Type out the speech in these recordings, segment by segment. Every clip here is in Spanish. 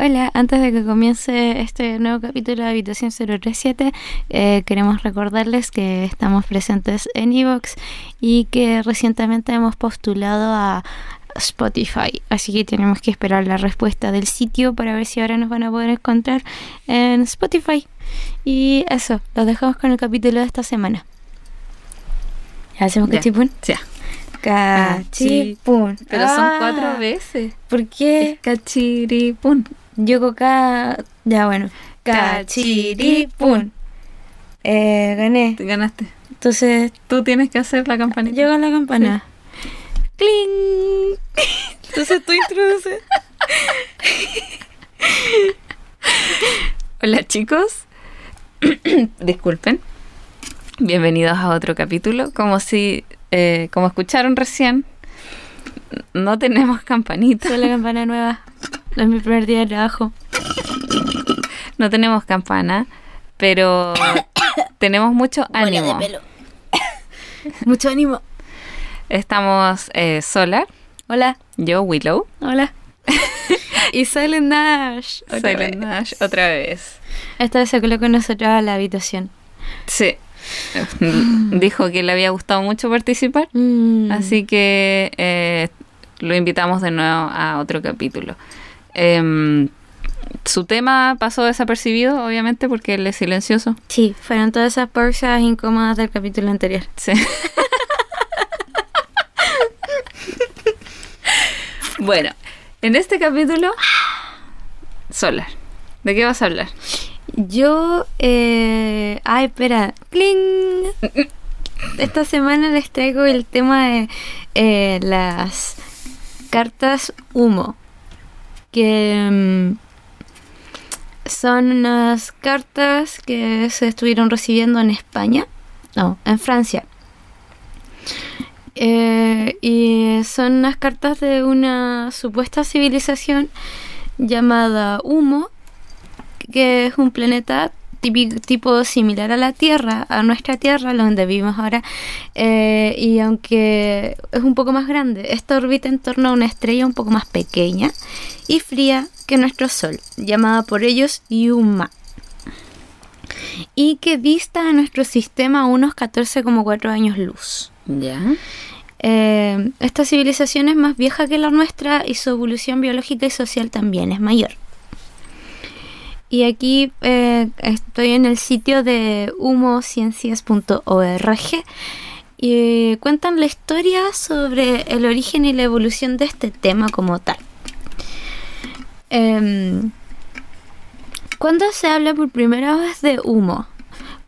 Hola, antes de que comience este nuevo capítulo de Habitación 037, eh, queremos recordarles que estamos presentes en Evox y que recientemente hemos postulado a Spotify, así que tenemos que esperar la respuesta del sitio para ver si ahora nos van a poder encontrar en Spotify. Y eso, los dejamos con el capítulo de esta semana. ¿Hacemos cachipún? Ya. Cachipún. Pero son Ah, cuatro veces. ¿Por qué? Cachiripún. Yo coca. Ya bueno. Cachiripún. Eh, gané. Te ganaste. Entonces, Tú tienes que hacer la campanita. llega la campana. ¡Cling! Entonces tú introduces. Hola chicos. Disculpen. Bienvenidos a otro capítulo. Como si, eh, como escucharon recién, no tenemos campanita. Soy la campana nueva. Es mi primer día de trabajo. No tenemos campana, pero tenemos mucho ánimo. Mucho ánimo. Estamos eh, Solar, Hola. yo Willow, Hola. y Silent Nash. otra Silent vez. Nash otra vez. Esta vez se coló con nosotros a la habitación. Sí. Dijo que le había gustado mucho participar, Mm. así que eh, lo invitamos de nuevo a otro capítulo. Em, su tema pasó desapercibido, obviamente, porque él es silencioso. Sí, fueron todas esas pausas incómodas del capítulo anterior. Sí. bueno, en este capítulo, Solar, ¿de qué vas a hablar? Yo, eh... ay, espera, ¡Cling! Esta semana les traigo el tema de eh, las cartas humo, que mm, son unas cartas que se estuvieron recibiendo en España, no, en Francia. Eh, y son unas cartas de una supuesta civilización llamada Humo, que es un planeta típico- tipo similar a la Tierra, a nuestra Tierra, donde vivimos ahora, eh, y aunque es un poco más grande, esta orbita en torno a una estrella un poco más pequeña y fría que nuestro Sol, llamada por ellos Yuma, y que dista a nuestro sistema unos 14,4 años luz. Ya. Eh, esta civilización es más vieja que la nuestra y su evolución biológica y social también es mayor. Y aquí eh, estoy en el sitio de humociencias.org y cuentan la historia sobre el origen y la evolución de este tema como tal. Em, cuando se habla por primera vez de humo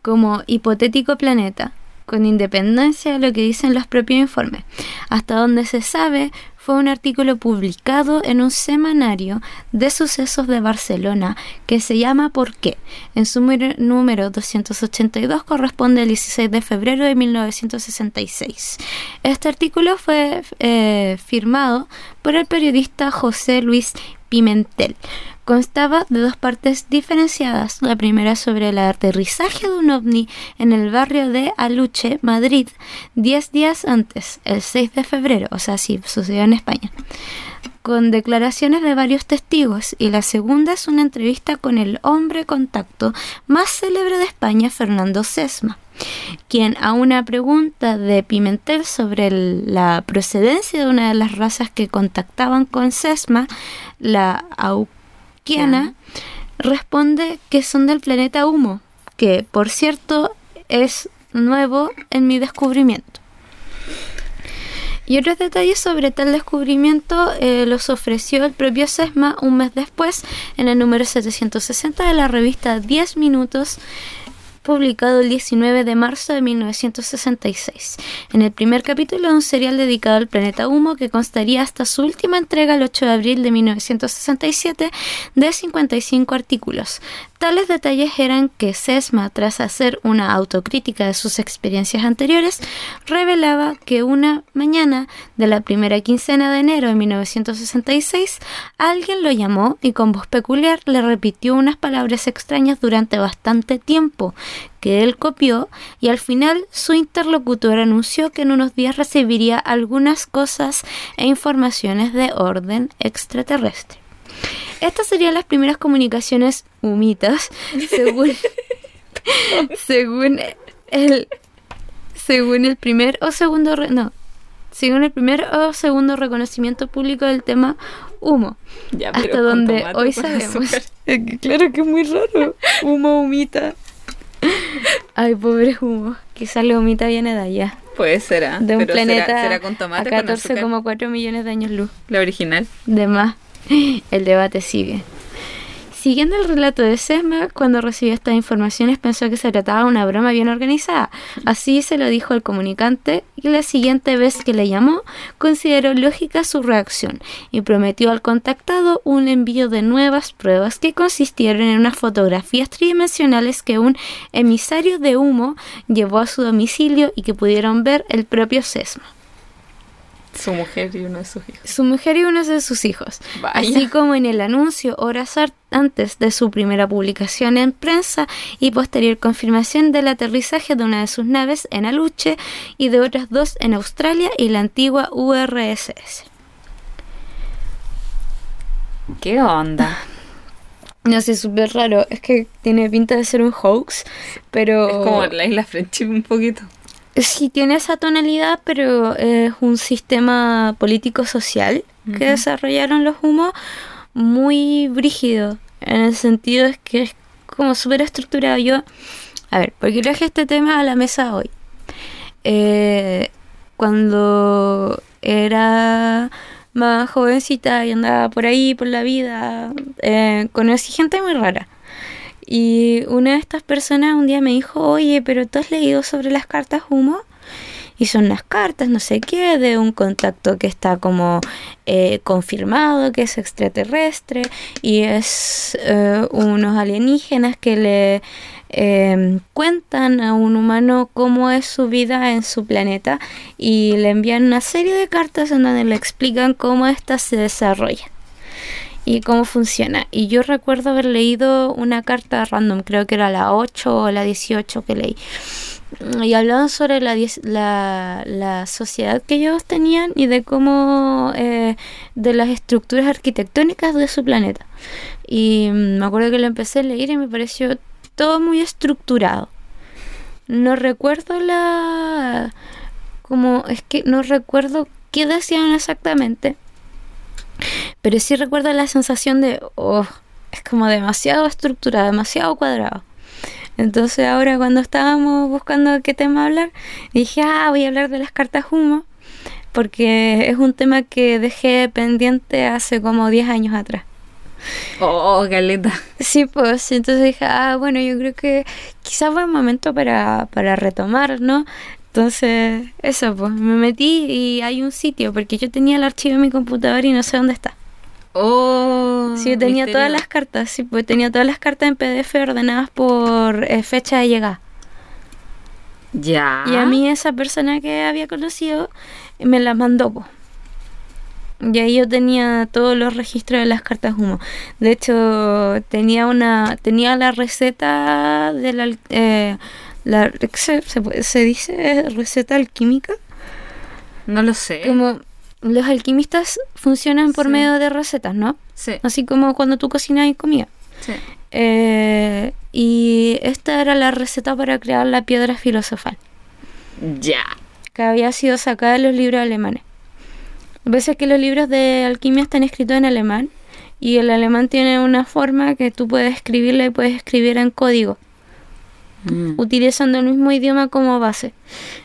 como hipotético planeta, con independencia de lo que dicen los propios informes, hasta donde se sabe fue un artículo publicado en un semanario de sucesos de Barcelona que se llama ¿Por qué? En su número- número 282 corresponde al 16 de febrero de 1966. Este artículo fue eh, firmado por el periodista José Luis Pimentel. Constaba de dos partes diferenciadas. La primera sobre el aterrizaje de un ovni en el barrio de Aluche, Madrid, 10 días antes, el 6 de febrero, o sea, sí, sucedió en España, con declaraciones de varios testigos. Y la segunda es una entrevista con el hombre contacto más célebre de España, Fernando Sesma quien a una pregunta de Pimentel sobre la procedencia de una de las razas que contactaban con Sesma, la Auquiana, responde que son del planeta Humo, que por cierto es nuevo en mi descubrimiento. Y otros detalles sobre tal descubrimiento eh, los ofreció el propio Sesma un mes después en el número 760 de la revista 10 Minutos publicado el 19 de marzo de 1966, en el primer capítulo de un serial dedicado al planeta Humo que constaría hasta su última entrega el 8 de abril de 1967 de 55 artículos. Tales detalles eran que Sesma, tras hacer una autocrítica de sus experiencias anteriores, revelaba que una mañana de la primera quincena de enero de 1966, alguien lo llamó y con voz peculiar le repitió unas palabras extrañas durante bastante tiempo, que él copió y al final su interlocutor anunció que en unos días recibiría algunas cosas e informaciones de orden extraterrestre. estas serían las primeras comunicaciones humitas, según, según el según el primer o segundo re- no, según el primer o segundo reconocimiento público del tema humo. Ya, Hasta donde hoy sabemos. azúcar. Claro que es muy raro. Humo, humita. Ay, pobre humo. Quizás la humita viene de allá. Puede ser, ¿ah? De un Pero será- planeta será, con tomate a con azúcar? 14,4 millones de años luz. La original. De más. El debate sigue. Siguiendo el relato de Sesma, cuando recibió estas informaciones pensó que se trataba de una broma bien organizada. Así se lo dijo al comunicante y la siguiente vez que le llamó consideró lógica su reacción y prometió al contactado un envío de nuevas pruebas que consistieron en unas fotografías tridimensionales que un emisario de humo llevó a su domicilio y que pudieron ver el propio Sesma Su mujer y uno de sus hijos. su mujer y uno de sus hijos. Vaya. Así como en el anuncio horas antes de su primera publicación en prensa y posterior confirmación del aterrizaje de una de sus naves en Aluche y de otras dos en Australia y la antigua URSS. ¿Qué onda? No sé, súper raro. Es que tiene pinta de ser un hoax, pero... Es como la isla Friendship un poquito. Sí, tiene esa tonalidad, pero es un sistema político-social que desarrollaron los humos muy brígido. En el sentido es que es como súper estructurado. Yo, a ver, porque traje este tema a la mesa hoy. Eh, cuando era más jovencita y andaba por ahí, por la vida, eh, conocí gente muy rara. Y una de estas personas un día me dijo, oye, pero tú has leído sobre las cartas humo? Y son las cartas, no sé qué, de un contacto que está como eh, confirmado, que es extraterrestre, y es eh, unos alienígenas que le eh, cuentan a un humano cómo es su vida en su planeta y le envían una serie de cartas en donde le explican cómo ésta se desarrolla y cómo funciona. Y yo recuerdo haber leído una carta random, creo que era la 8 o la 18 que leí. Y hablaban sobre la, la, sociedad que ellos tenían y de cómo, eh, de las estructuras arquitectónicas de su planeta. Y me acuerdo que lo empecé a leer y me pareció todo muy estructurado. No recuerdo la... como es que no recuerdo qué decían exactamente. Pero sí recuerdo la sensación de, oh, es como demasiado estructurado, demasiado cuadrado. Entonces ahora cuando estábamos buscando qué tema hablar, dije, ah, voy a hablar de las cartas humo, porque es un tema que dejé pendiente hace como 10 años atrás. Oh, galeta. Sí, pues entonces dije, ah, bueno, yo creo que quizás fue el momento para, para retomar, ¿no? Entonces, eso, pues me metí y hay un sitio, porque yo tenía el archivo en mi computador y no sé dónde está. Oh. Sí, yo tenía misterio. todas las cartas, sí, pues tenía todas las cartas en PDF ordenadas por eh, fecha de llegada. Ya. Y a mí esa persona que había conocido me las mandó, po. Y ahí yo tenía todos los registros de las cartas humo. De hecho, tenía una tenía la receta de la, eh, la se, se dice receta alquímica. No lo sé. Como los alquimistas funcionan por Sí. medio de recetas, ¿no? Sí. Así como cuando tú cocinas y comida. sí. Eh, y esta era la receta para crear la piedra filosofal, Ya. que había sido sacada de los libros alemanes. A veces que los libros de alquimia están escritos en alemán y el alemán tiene una forma que tú puedes escribirla y puedes escribir en código, Mm. utilizando el mismo idioma como base.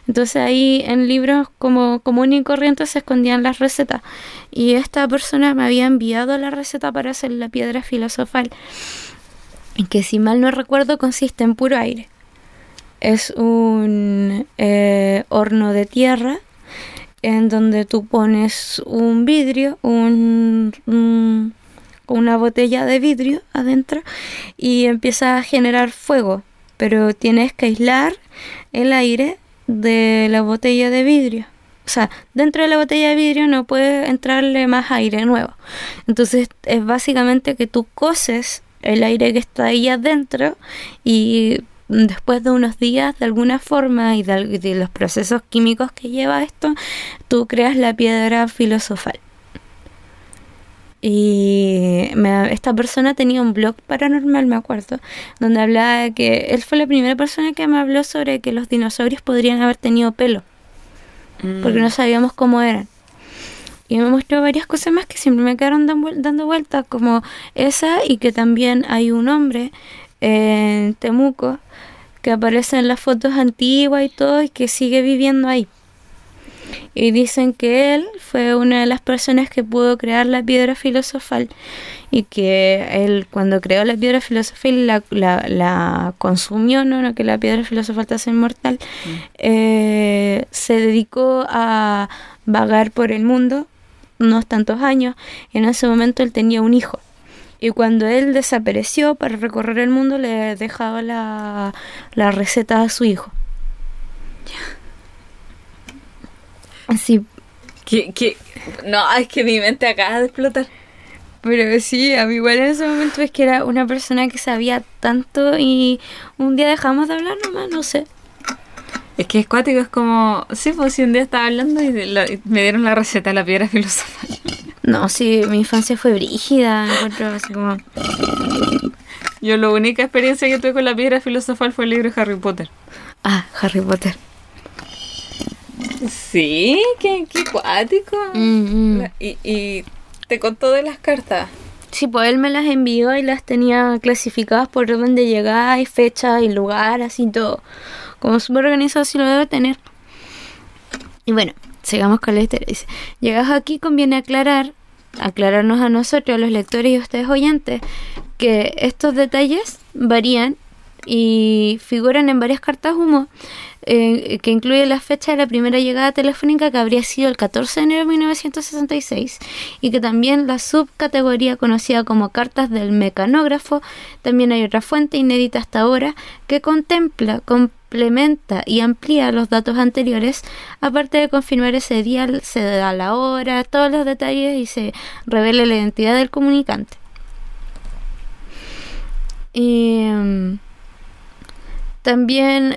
Entonces ahí en libros como común y corriente se escondían las recetas. Y esta persona me había enviado la receta para hacer la piedra filosofal, que si mal no recuerdo consiste en puro aire. Es un eh, horno de tierra en donde tú pones un vidrio, un, un- una botella de vidrio adentro y empieza a generar fuego, pero tienes que aislar el aire de la botella de vidrio. O sea, dentro de la botella de vidrio no puede entrarle más aire nuevo. Entonces es básicamente que tú coces el aire que está ahí adentro y después de unos días de alguna forma y de, de los procesos químicos que lleva esto, tú creas la piedra filosofal. Y me- esta persona tenía un blog paranormal, me acuerdo, donde hablaba de que él fue la primera persona que me habló sobre que los dinosaurios podrían haber tenido pelo, Mm. porque no sabíamos cómo eran. Y me mostró varias cosas más que siempre me quedaron dan vuel- dando vueltas, como esa y que también hay un hombre en Temuco que aparece en las fotos antiguas y todo y que sigue viviendo ahí. Y dicen que él fue una de las personas que pudo crear la piedra filosofal y que él cuando creó la piedra filosofal la, la, la consumió, ¿no? No que la piedra filosofal te hace inmortal, eh, se dedicó a vagar por el mundo unos tantos años y en ese momento él tenía un hijo. Y cuando él desapareció para recorrer el mundo le dejaba la, la receta a su hijo. Así, ¿Qué- qué? No, es que mi mente acaba de explotar. Pero sí, a mí igual en ese momento es que era una persona que sabía tanto y un día dejamos de hablar nomás, no sé. Es que es cuático, es como... Sí, pues si un día estaba hablando y, me dieron la receta de la piedra filosofal. No, sí, mi infancia fue brígida, me encuentro así como... Yo la única experiencia que tuve con la piedra filosofal fue el libro de Harry Potter. Ah, Harry Potter. Sí, qué, qué cuático. Mm, Y, y te contó de las cartas. Sí, pues él me las envió y las tenía clasificadas por orden de llegada y fecha y lugar, así todo. Como súper organizado, así lo debe tener. Y bueno, sigamos con la historia. Dice, llegas aquí conviene aclarar, aclararnos a nosotros, a los lectores y a ustedes oyentes, que estos detalles varían y figuran en varias cartas humo, eh, que incluye la fecha de la primera llegada telefónica que habría sido el 14 de enero de 1966 y que también la subcategoría conocida como cartas del mecanógrafo, también hay otra fuente inédita hasta ahora que contempla, complementa y amplía los datos anteriores, aparte de confirmar ese día, se da la hora, todos los detalles y se revela la identidad del comunicante. Mm, también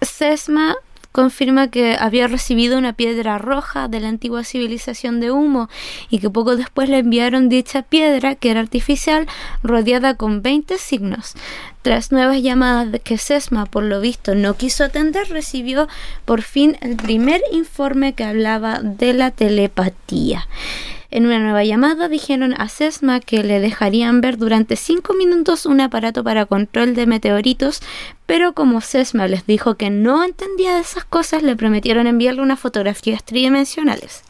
Sesma confirma que había recibido una piedra roja de la antigua civilización de Humo y que poco después le enviaron dicha piedra, que era artificial, rodeada con 20 signos. Tras nuevas llamadas que Sesma, por lo visto, no quiso atender, recibió por fin el primer informe que hablaba de la telepatía. En una nueva llamada dijeron a Sesma que le dejarían ver durante cinco minutos un aparato para control de meteoritos, pero como Sesma les dijo que no entendía de esas cosas, le prometieron enviarle unas fotografías tridimensionales.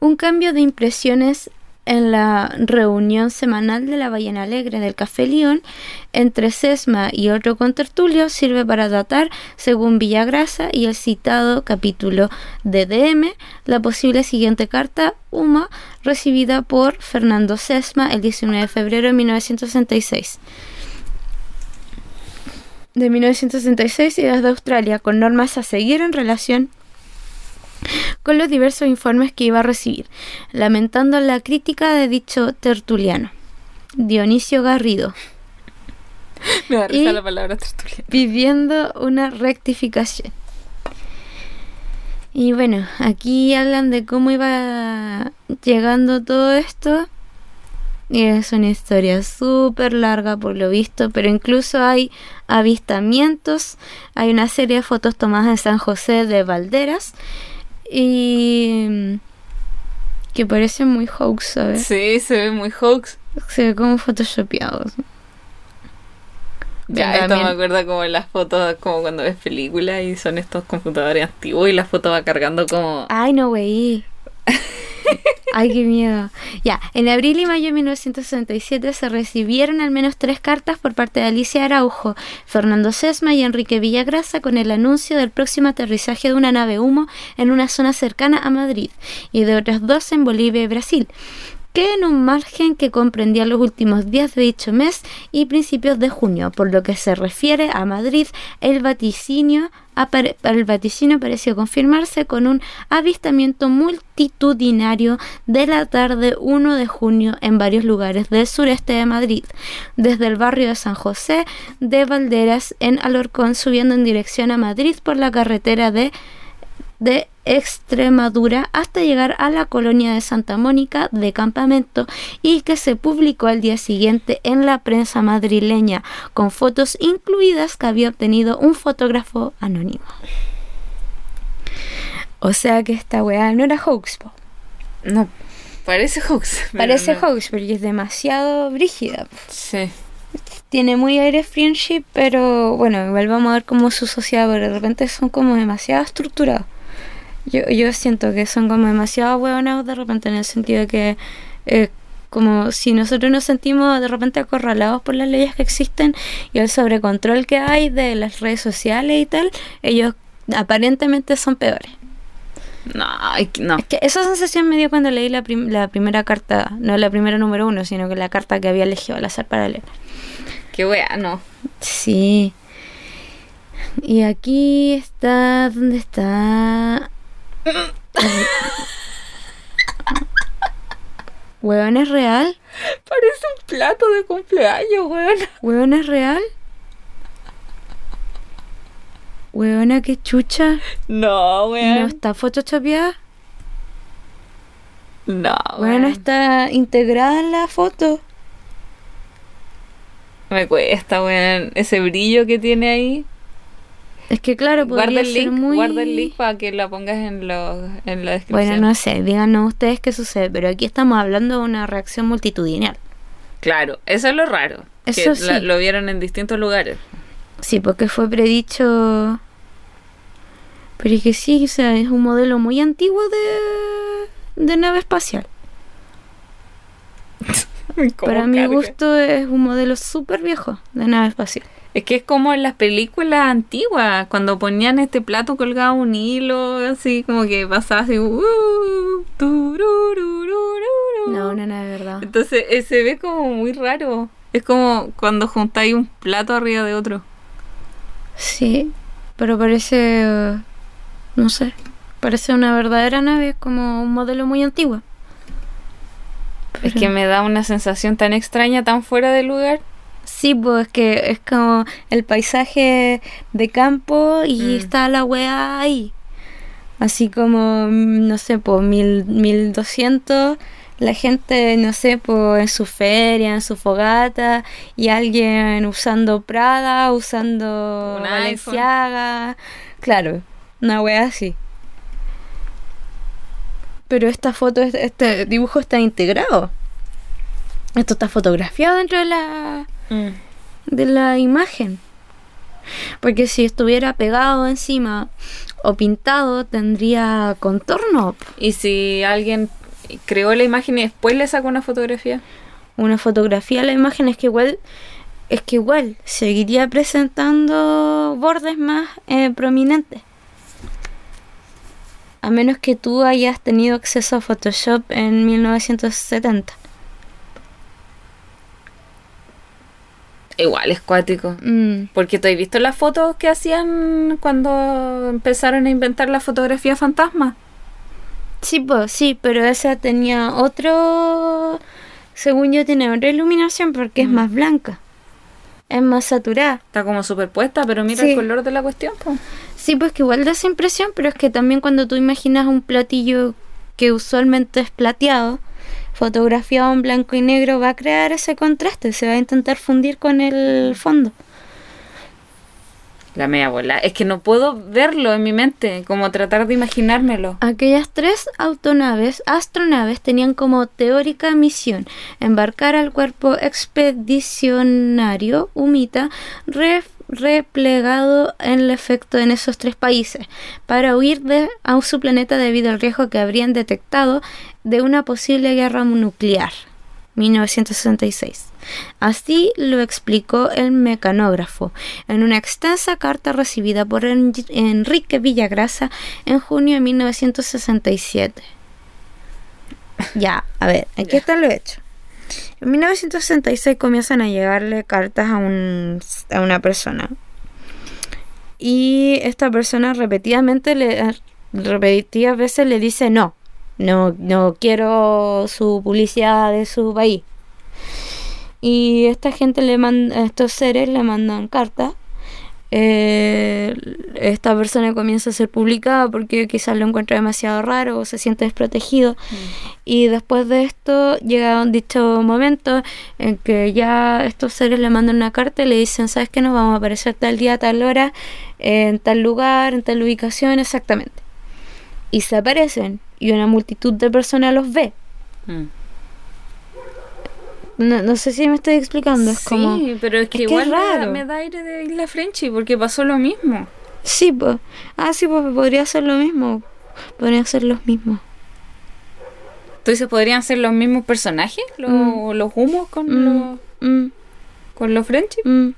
Un cambio de impresiones en la reunión semanal de la Ballena Alegre del Café León entre Sesma y otro contertulio sirve para datar, según Villagrasa y el citado capítulo de DM, la posible siguiente carta UMA recibida por Fernando Sesma el 19 de febrero de 1966 de 1966 y desde Australia con normas a seguir en relación con los diversos informes que iba a recibir, lamentando la crítica de dicho tertuliano. Dionisio Garrido, Me da risa la palabra tertulia. pidiendo una rectificación. Y bueno, aquí hablan de cómo iba llegando todo esto. Y es una historia súper larga por lo visto, pero incluso hay avistamientos, hay una serie de fotos tomadas en San José de Valderas y que parecen muy hoax, ¿sabes? Sí, se ve muy hoax. Se ve como photoshopeados. Ya, esto me acuerda como las fotos, como cuando ves películas y son estos computadores antiguos y la foto va cargando como... Ay, no, güey. Ay, qué miedo. Ya, en abril y mayo de 1967 se recibieron al menos tres cartas por parte de Alicia Araujo, Fernando Sesma y Enrique Villagrasa con el anuncio del próximo aterrizaje de una nave humo en una zona cercana a Madrid y de otras dos en Bolivia y Brasil que en un margen que comprendía los últimos días de dicho mes y principios de junio, por lo que se refiere a Madrid, el vaticinio, el pareció confirmarse con un avistamiento multitudinario de la tarde 1 de junio en varios lugares del sureste de Madrid, desde el barrio de San José de Valderas en Alorcón, subiendo en dirección a Madrid por la carretera de de Extremadura hasta llegar a la colonia de Santa Mónica de campamento y que se publicó al día siguiente en la prensa madrileña con fotos incluidas que había obtenido un fotógrafo anónimo. O sea que esta weá no era hoax, po. No, parece hoax. Parece no. hoax porque es demasiado brígida. po. Sí. Tiene muy aire friendship, pero bueno, igual vamos a ver cómo su sociedad, pero de repente son como demasiado estructurados. Yo, yo siento que son como demasiado huevonados de repente en el sentido de que eh, como si nosotros nos sentimos de repente acorralados por las leyes que existen y el sobrecontrol que hay de las redes sociales y tal, ellos aparentemente son peores. No, no. Es que esa sensación me dio cuando leí la, prim- la primera carta, no la primera número uno, sino que la carta que había elegido al azar para leer. Qué wea, no. Sí. Y aquí está. ¿Dónde está? ¿Hueón es real? Parece un plato de cumpleaños, weón. ¿Hueón es real? ¿Hueona qué chucha? No, ¿No weón. está photoshopeada? No, ¿Hueona weón. está integrada en la foto? Me cuesta, weón. Ese brillo que tiene ahí. Es que claro, podría Guarda el link, muy... guarda el link para que la pongas en, lo, en la descripción. Bueno, no sé, díganos ustedes qué sucede, pero aquí estamos hablando de una reacción multitudinal. Claro, eso es lo raro. Eso que sí. la- lo vieron en distintos lugares. Sí, porque fue predicho. Pero es que sí, o sea, es un modelo muy antiguo de, de nave espacial. Para mi gusto es un modelo súper viejo de nave espacial. Es que es como en las películas antiguas, cuando ponían este plato colgado un hilo, así como que pasaba así. uh. No, no, no, de verdad. Entonces eh, se ve como muy raro. Es como cuando juntáis un plato arriba de otro. Sí, pero parece. No sé. Parece una verdadera nave, es como un modelo muy antiguo. Es que me da una sensación tan extraña, tan fuera de lugar. Sí, pues es que es como el paisaje de campo y Mm. está la weá ahí. Así como, mm, no sé, pues mil, 1200, la gente, no sé, pues en su feria, en su fogata, y alguien usando Prada, usando Un Balenciaga. Claro, una weá así. Pero esta foto, este- este dibujo está integrado. Esto está fotografiado dentro de la de la imagen. Porque si estuviera pegado encima o pintado, tendría contorno. Y si alguien creó la imagen y después le sacó una fotografía. Una fotografía de la imagen es que igual es que igual seguiría presentando bordes más eh, prominentes. A menos que tú hayas tenido acceso a Photoshop en 1970. Igual es cuático. Mm, Porque tú has visto las fotos que hacían cuando empezaron a inventar la fotografía fantasma. Sí, pues, sí, pero esa tenía otro. Según yo, tiene otra iluminación porque es Mm. más blanca. Es más saturada. Está como superpuesta, pero mira Sí. el color de la cuestión. po. Sí, pues que igual da esa impresión, pero es que también cuando tú imaginas un platillo que usualmente es plateado, fotografiado en blanco y negro, va a crear ese contraste, se va a intentar fundir con el fondo. La media bola. Es que no puedo verlo en mi mente, como tratar de imaginármelo. Aquellas tres autonaves, astronaves, tenían como teórica misión embarcar al cuerpo expedicionario Humita re- replegado en el efecto en esos tres países para huir de a su planeta debido al riesgo que habrían detectado de una posible guerra nuclear. 1966. Así lo explicó el mecanógrafo en una extensa carta recibida por En- Enrique Villagrasa en junio de 1967. Ya, a ver, aquí está lo hecho. En 1966 comienzan a llegarle cartas a, un, a una persona. Y esta persona repetidamente le, repetidas veces le dice no. No, no quiero su publicidad de su país. Y esta gente le manda, estos seres le mandan cartas eh, esta persona comienza a ser publicada porque quizás lo encuentra demasiado raro o se siente desprotegido. Y después de esto llega un dicho momento en que ya estos seres le mandan una carta y le dicen, ¿sabes qué? Nos vamos a aparecer tal día, tal hora, en tal lugar, en tal ubicación, exactamente. Y se aparecen y una multitud de personas los ve. Mm. No, no sé si me estoy explicando. Es sí, como. pero es que es que igual es me da- raro. Me, da aire de Isla Frenchy porque pasó lo mismo. Sí, pues. Ah, sí, pues podría ser lo mismo. Podrían ser los mismos. Entonces podrían ser los mismos personajes, los, Mm. los humos con Mm, los mm, con los Frenchy. mm.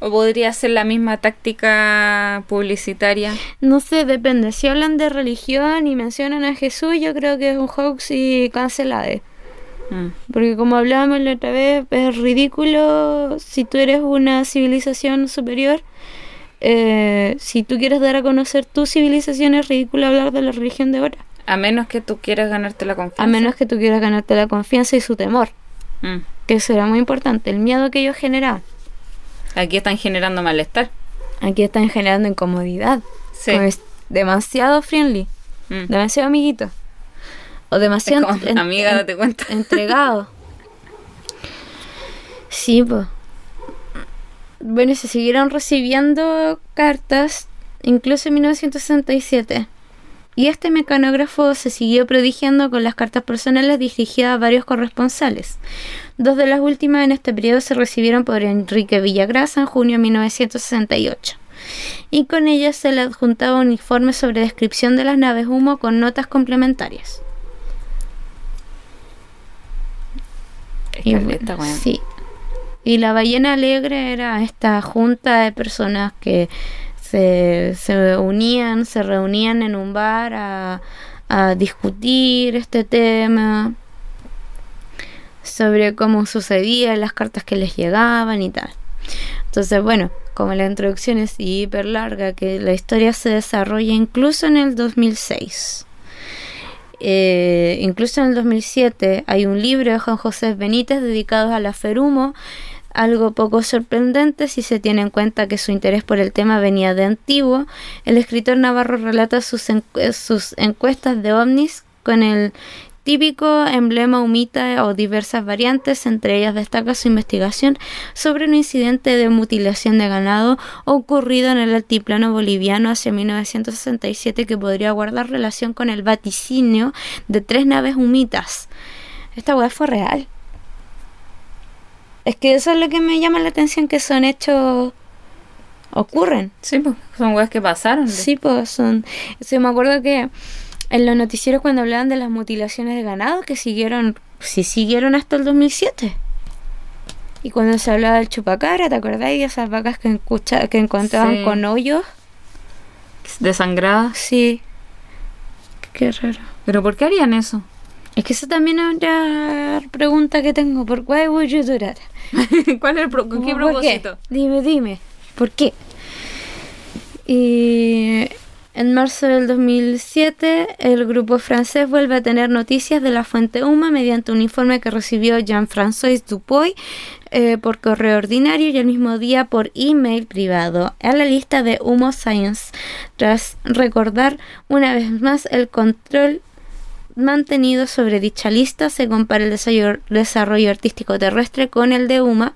O podría ser la misma táctica publicitaria. No sé, depende. Si hablan de religión y mencionan a Jesús, yo creo que es un hoax y cancelade. Mm. Porque como hablábamos la otra vez, es ridículo si tú eres una civilización superior. eh, si tú quieres dar a conocer tu civilización, es ridículo hablar de la religión de ahora. A menos que tú quieras ganarte la confianza. A menos que tú quieras ganarte la confianza y su temor. Mm. Que eso era muy importante. El miedo que ellos generaban. Aquí están generando malestar. Aquí están generando incomodidad. Sí. Como es demasiado friendly. Mm. Demasiado amiguito. O demasiado como, en- amiga, en- date cuenta. entregado. Sí, pues. Bueno, se siguieron recibiendo cartas, incluso en 1967. Y este mecanógrafo se siguió prodigiando con las cartas personales dirigidas a varios corresponsales. Dos de las últimas en este periodo se recibieron por Enrique Villagrasa en junio de 1968. Y con ellas se le adjuntaba un informe sobre descripción de las naves humo con notas complementarias. Y bueno. Sí. Y la ballena alegre era esta junta de personas que se, se unían, se reunían en un bar a, a discutir este tema sobre cómo sucedía, las cartas que les llegaban y tal. Entonces, bueno, como la introducción es hiper larga, que la historia se desarrolla incluso en el 2006. Eh, incluso en el 2007 hay un libro de Juan José Benítez dedicado a la Ferumo, algo poco sorprendente si se tiene en cuenta que su interés por el tema venía de antiguo. El escritor Navarro relata sus, encu- sus encuestas de ovnis con el típico emblema humita o diversas variantes, entre ellas destaca su investigación sobre un incidente de mutilación de ganado ocurrido en el altiplano boliviano hacia 1967 que podría guardar relación con el vaticinio de tres naves humitas. Esta weá fue real. Es que eso es lo que me llama la atención, que son hechos... ocurren. Sí, pues, son weas que pasaron. Sí, pues son... Sí, me acuerdo que en los noticieros cuando hablaban de las mutilaciones de ganado, que siguieron, sí siguieron hasta el 2007. Y cuando se hablaba del chupacabra, ¿te acordáis de esas vacas que, que encontraban Sí. con hoyos? Desangradas. Sí. Qué raro. ¿Pero por qué harían eso? Es que esa también es otra pregunta que tengo. ¿Por qué you do that? ¿Cuál es el pro- ¿Con qué ¿Por propósito? Dime, dime. ¿Por qué? Y en marzo del 2007, el grupo francés vuelve a tener noticias de la fuente Huma mediante un informe que recibió Jean-François Dupuy eh, por correo ordinario y el mismo día por email privado a la lista de Humo Science, tras recordar una vez más el control mantenido sobre dicha lista se compara el desarrollo, artístico terrestre con el de UMA.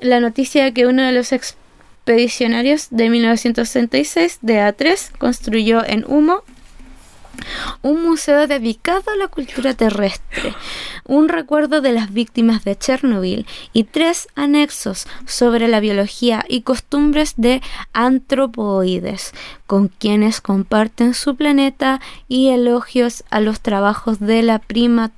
La noticia de que uno de los expedicionarios de 1966 de A3 construyó en Humo un museo dedicado a la cultura terrestre, un recuerdo de las víctimas de Chernobyl y tres anexos sobre la biología y costumbres de antropoides, con quienes comparten su planeta y elogios a los trabajos de la prima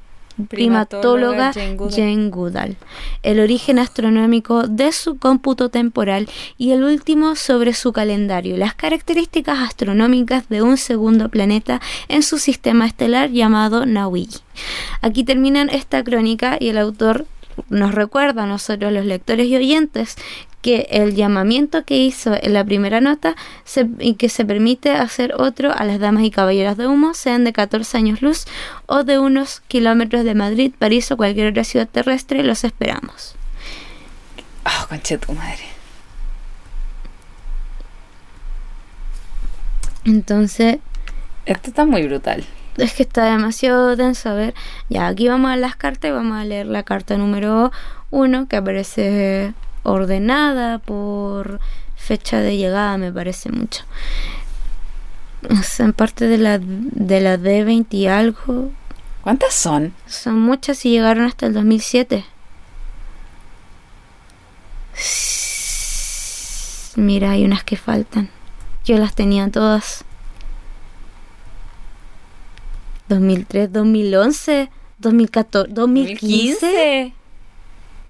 primatóloga. Jane Goodall, el origen astronómico de su cómputo temporal y el último sobre su calendario, las características astronómicas de un segundo planeta en su sistema estelar llamado Naui. Aquí terminan esta crónica y el autor nos recuerda a nosotros los lectores y oyentes que el llamamiento que hizo en la primera nota se- y que se permite hacer otro a las damas y caballeros de humo, sean de 14 años luz o de unos kilómetros de Madrid, París o cualquier otra ciudad terrestre, los esperamos. Ah, conche tu madre. Entonces, Esto está muy brutal. Es que está demasiado denso. A ver, ya aquí vamos a las cartas y vamos a leer la carta número uno que aparece ordenada por fecha de llegada, me parece mucho. O sea, en parte de la, de la D20 y algo, ¿Cuántas son? son muchas y llegaron hasta el 2007. Mira, hay unas que faltan. Yo las tenía todas. 2003, 2011, 2014, 2015.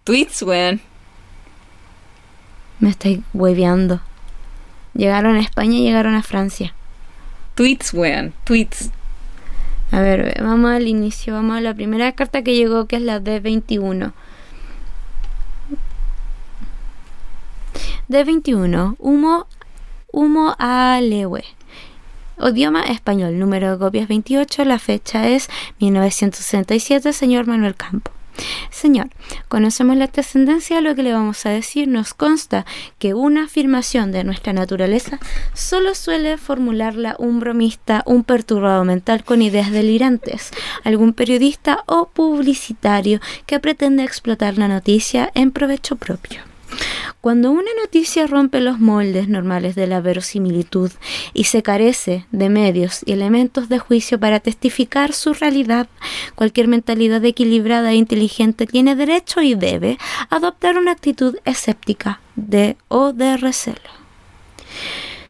Tweets, weón. Me estáis hueveando. Llegaron a España y llegaron a Francia. Tweets, weón. Tweets. A ver, ve, vamos al inicio. Vamos a la primera carta que llegó, que es la D21. D21. Humo, humo a lewe. Idioma español. Número de copias 28. La fecha es 1967. Señor Manuel Campo. Señor, conocemos la trascendencia de lo que le vamos a decir. Nos consta que una afirmación de nuestra naturaleza solo suele formularla un bromista, un perturbado mental con ideas delirantes, algún periodista o publicitario que pretende explotar la noticia en provecho propio. Cuando una noticia rompe los moldes normales de la verosimilitud y se carece de medios y elementos de juicio para testificar su realidad, cualquier mentalidad equilibrada e inteligente tiene derecho y debe adoptar una actitud escéptica de o de recelo.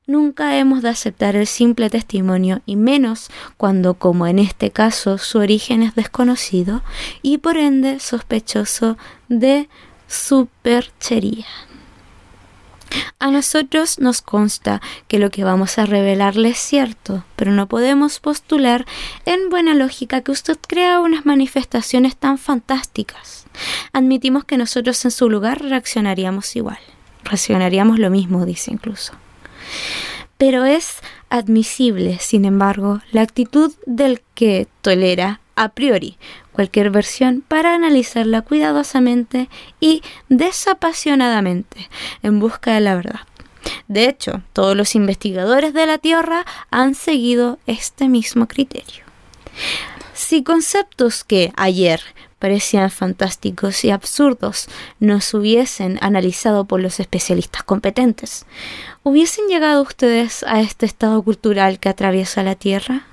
Nunca hemos de aceptar el simple testimonio, y menos cuando, como en este caso, su origen es desconocido y por ende sospechoso de superchería. A nosotros nos consta que lo que vamos a revelarle es cierto, pero no podemos postular en buena lógica que usted crea unas manifestaciones tan fantásticas. Admitimos que nosotros en su lugar reaccionaríamos igual. Reaccionaríamos lo mismo, dice incluso. Pero es admisible, sin embargo, la actitud del que tolera a priori cualquier versión para analizarla cuidadosamente y desapasionadamente en busca de la verdad. De hecho, todos los investigadores de la Tierra han seguido este mismo criterio. Si conceptos que ayer parecían fantásticos y absurdos nos hubiesen analizado por los especialistas competentes, ¿hubiesen llegado ustedes a este estado cultural que atraviesa la Tierra?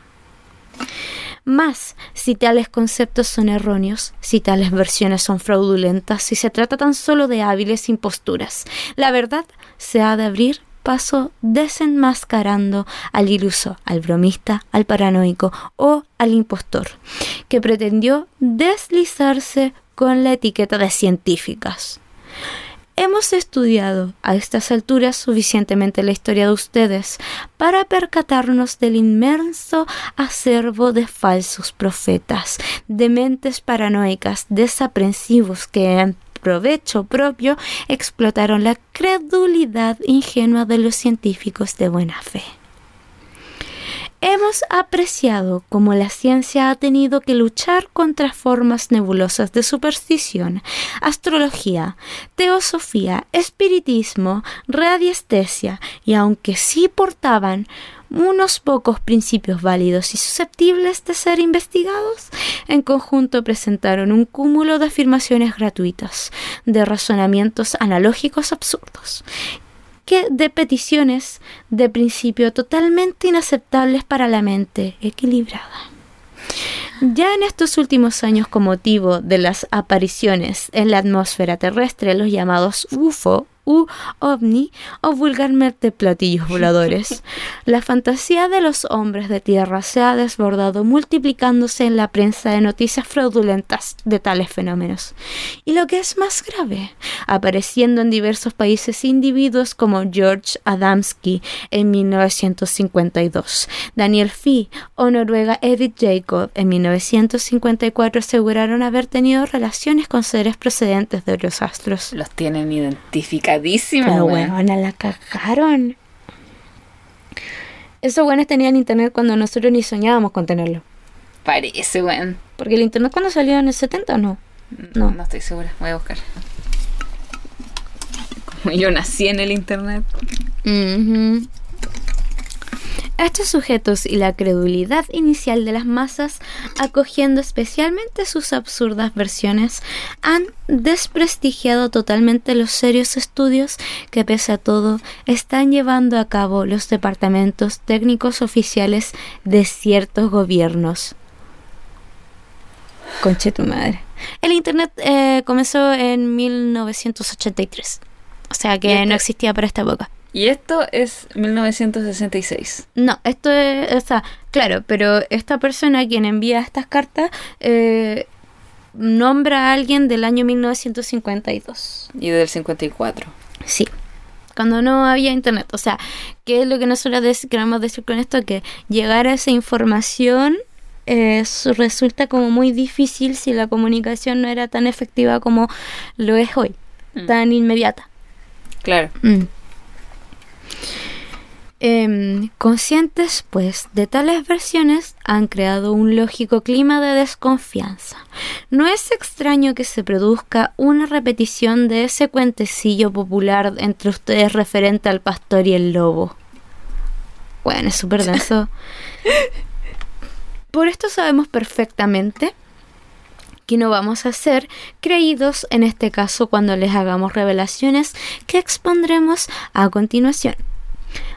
Más, si tales conceptos son erróneos, si tales versiones son fraudulentas, si se trata tan solo de hábiles imposturas, la verdad se ha de abrir paso desenmascarando al iluso, al bromista, al paranoico o al impostor, que pretendió deslizarse con la etiqueta de científicas. Hemos estudiado a estas alturas suficientemente la historia de ustedes para percatarnos del inmenso acervo de falsos profetas, de mentes paranoicas, desaprensivos que en provecho propio explotaron la credulidad ingenua de los científicos de buena fe. Hemos apreciado cómo la ciencia ha tenido que luchar contra formas nebulosas de superstición, astrología, teosofía, espiritismo, radiestesia, y aunque sí portaban unos pocos principios válidos y susceptibles de ser investigados, en conjunto presentaron un cúmulo de afirmaciones gratuitas, de razonamientos analógicos absurdos, que de peticiones de principio totalmente inaceptables para la mente equilibrada. Ya en estos últimos años, con motivo de las apariciones en la atmósfera terrestre, los llamados UFO u ovni o vulgarmente platillos voladores. La fantasía de los hombres de tierra se ha desbordado multiplicándose en la prensa de noticias fraudulentas de tales fenómenos. Y lo que es más grave, apareciendo en diversos países individuos como George Adamski en 1952, Daniel Fee o Noruega Edith Jacob en 1954 aseguraron haber tenido relaciones con seres procedentes de otros astros. Los tienen identificadísimos, Pero weona, la cagaron. Esos buenos tenían internet cuando nosotros ni soñábamos con tenerlo. Parece, weón. Porque el internet cuando salió en el 70 o no. No. No. no estoy segura. Voy a buscar. Como yo nací en el internet. Estos sujetos y la credulidad inicial de las masas, acogiendo especialmente sus absurdas versiones, han desprestigiado totalmente los serios estudios que pese a todo están llevando a cabo los departamentos técnicos oficiales de ciertos gobiernos. Conche tu madre. El Internet eh, comenzó en 1983. O sea que no existía para esta época. Y esto es 1966. No, esto es, o sea, claro, pero esta persona quien envía estas cartas eh, nombra a alguien del año 1952. Y del 54. Sí, cuando no había internet. O sea, ¿qué es lo que nosotros queremos decir con esto? Que llegar a esa información eh, su- resulta como muy difícil si la comunicación no era tan efectiva como lo es hoy, Mm. tan inmediata. Claro. Mm. Em, conscientes, pues, de tales versiones han creado un lógico clima de desconfianza. No es extraño que se produzca una repetición de ese cuentecillo popular entre ustedes referente al pastor y el lobo. Bueno, es súper denso. Por esto sabemos perfectamente que no vamos a ser creídos en este caso cuando les hagamos revelaciones que expondremos a continuación.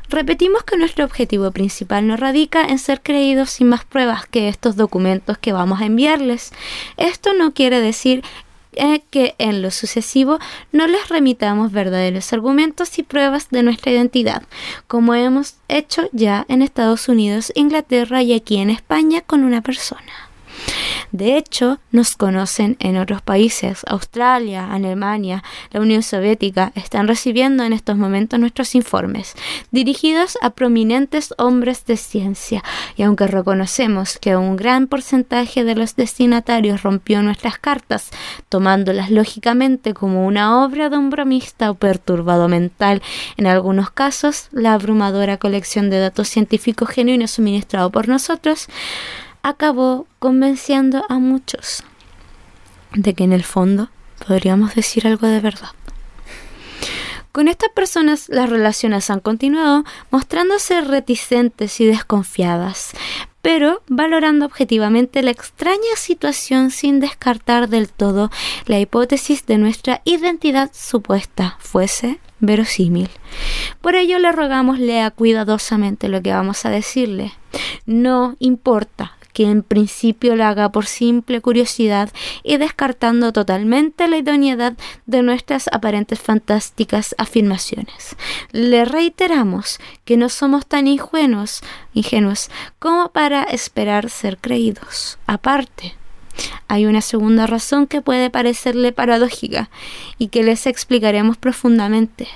Repetimos que nuestro objetivo principal no radica en ser creídos sin más pruebas que estos documentos que vamos a enviarles. Esto no quiere decir eh, que en lo sucesivo no les remitamos verdaderos argumentos y pruebas de nuestra identidad, como hemos hecho ya en Estados Unidos, Inglaterra y aquí en España con una persona. De hecho, nos conocen en otros países. Australia, Alemania, la Unión Soviética están recibiendo en estos momentos nuestros informes, dirigidos a prominentes hombres de ciencia. Y aunque reconocemos que un gran porcentaje de los destinatarios rompió nuestras cartas, tomándolas lógicamente como una obra de un bromista o perturbado mental, en algunos casos, la abrumadora colección de datos científicos genuinos suministrado por nosotros, acabó convenciendo a muchos de que en el fondo podríamos decir algo de verdad. Con estas personas las relaciones han continuado mostrándose reticentes y desconfiadas, pero valorando objetivamente la extraña situación sin descartar del todo la hipótesis de nuestra identidad supuesta fuese verosímil. Por ello le rogamos lea cuidadosamente lo que vamos a decirle. No importa que en principio lo haga por simple curiosidad y descartando totalmente la idoneidad de nuestras aparentes fantásticas afirmaciones. Le reiteramos que no somos tan ingenuos, ingenuos como para esperar ser creídos. Aparte, hay una segunda razón que puede parecerle paradójica y que les explicaremos profundamente.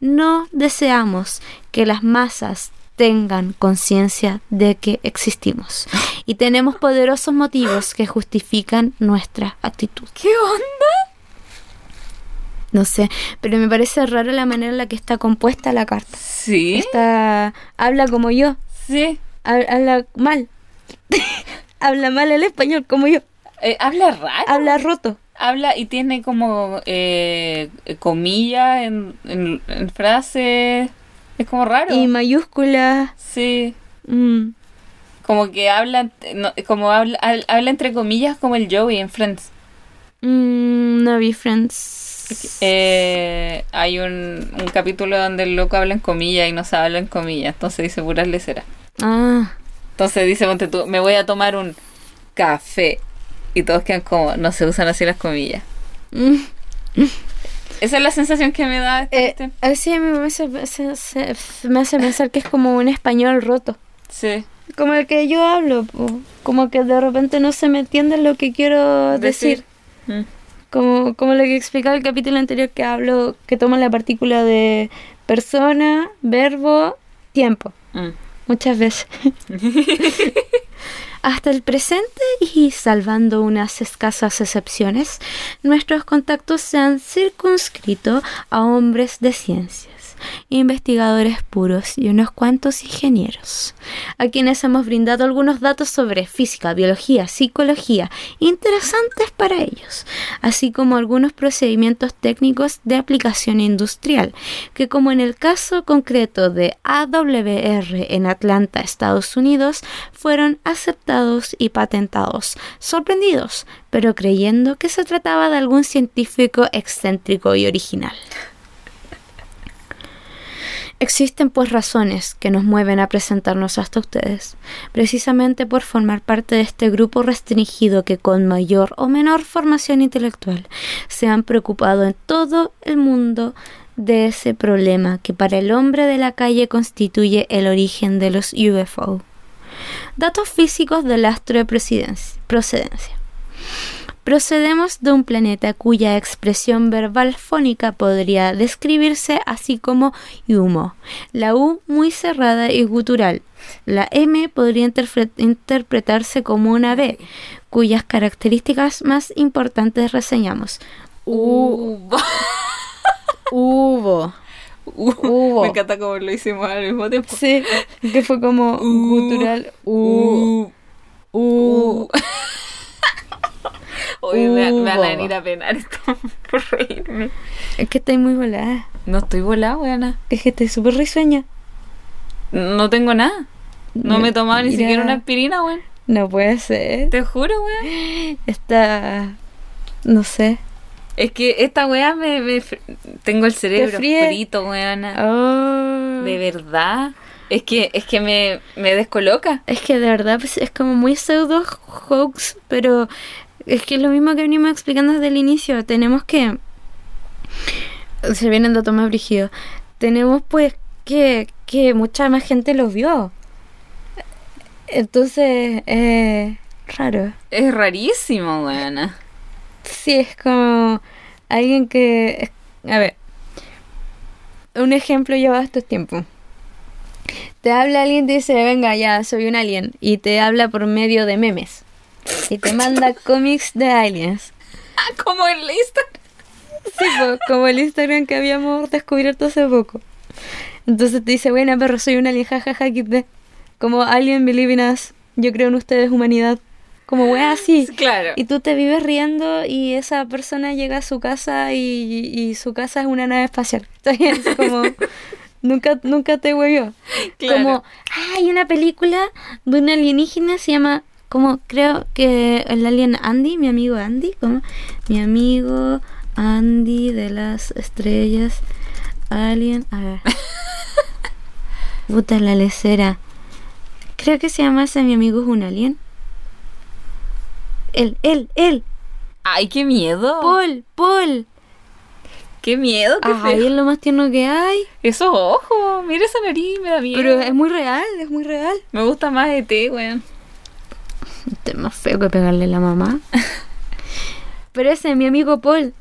No deseamos que las masas tengan conciencia de que existimos y tenemos poderosos motivos que justifican nuestra actitud. ¿Qué onda? No sé, pero me parece raro la manera en la que está compuesta la carta. Sí. Está habla como yo, Sí. ha- habla mal. habla mal el español como yo, Eh, habla raro. habla roto. Habla y tiene como eh, comillas en, en, en frases. Es como raro. Y mayúsculas. Sí. mm, Como que habla, no, como habla, hab- habla entre comillas como el Joey en Friends. mm, no vi Friends. Eh, hay un, un capítulo donde el loco habla en comillas y no se habla en comillas. Entonces dice puras leceras. Ah, Entonces dice, ponte tú, me voy a tomar un café. Y todos quedan como, no se usan así las comillas. mm. Esa es la sensación que me da. Eh, mí me hace, me hace pensar que es como un español roto. Sí. Como el que yo hablo, po. como que de repente no se me entiende lo que quiero decir. Mm. Como, como lo que explicaba el capítulo anterior que hablo, que toma la partícula de persona, verbo, tiempo. Mm. Muchas veces. Hasta el presente y salvando unas escasas excepciones, nuestros contactos se han circunscrito a hombres de ciencias. Investigadores puros y unos cuantos ingenieros, a quienes hemos brindado algunos datos sobre física, biología, psicología, interesantes para ellos, así como algunos procedimientos técnicos de aplicación industrial, que como en el caso concreto de AWR en Atlanta, Estados Unidos, fueron aceptados y patentados, sorprendidos, pero creyendo que se trataba de algún científico excéntrico y original. Existen pues razones que nos mueven a presentarnos hasta ustedes, precisamente por formar parte de este grupo restringido que con mayor o menor formación intelectual se han preocupado en todo el mundo de ese problema que para el hombre de la calle constituye el origen de los UFO. Datos físicos del astro de procedencia. Procedemos de un planeta cuya expresión verbal fónica podría describirse así como humo, la U muy cerrada y gutural. La M podría interpretarse como una B, cuyas características más importantes reseñamos. Hubo. Hubo. Hubo. Me encanta cómo lo hicimos al mismo tiempo. Sí, que fue como gutural. U. U. Hoy me, me, van a venir a penar esto por reírme. Es que estoy muy volada. No estoy volada, weona. Es que estoy súper risueña. No tengo nada. No, me he tomado ni siquiera una aspirina, weón. No puede ser. Te juro, weón. Está. No sé. Es que esta weá me, me tengo el cerebro frito, weona. Oh. De verdad. Es que, es que me, me descoloca. Es que de verdad pues, es como muy pseudo hoax, pero es que es lo mismo que venimos explicando desde el inicio. Tenemos que. Se vienen datos más brígidos. Tenemos pues que, que mucha más gente los vio. Entonces, eh, raro. Es rarísimo, buena. Sí, es como alguien que. A ver. Un ejemplo lleva estos tiempos. Te habla alguien y te dice, venga, ya, soy un alien. Y te habla por medio de memes. Y te manda cómics de aliens. como el Instagram. Sí, como el Instagram que habíamos descubierto hace poco. Entonces te dice, bueno, perro, soy un alien, jajaja, ja, Como Alien Believe in Us. Yo creo en ustedes, humanidad. Como wea así. Claro. Y tú te vives riendo y esa persona llega a su casa y, su casa es una nave espacial. Está bien, como... nunca, nunca te huevió. Claro. Como, hay una película de un alienígena, se llama como creo que el alien Andy, mi amigo Andy, como mi amigo Andy de las estrellas, alien, a ver. Puta la lecera. Creo que se llama ese mi amigo es un alien. Él, él, él. Ay, qué miedo. Paul, Paul. Qué miedo, qué Ay, es lo más tierno que hay. Esos ojos, mira esa nariz, me da miedo. Pero es muy real, es muy real. Me gusta más ET, weón. Este es más feo que pegarle a la mamá. Pero ese es mi amigo Paul.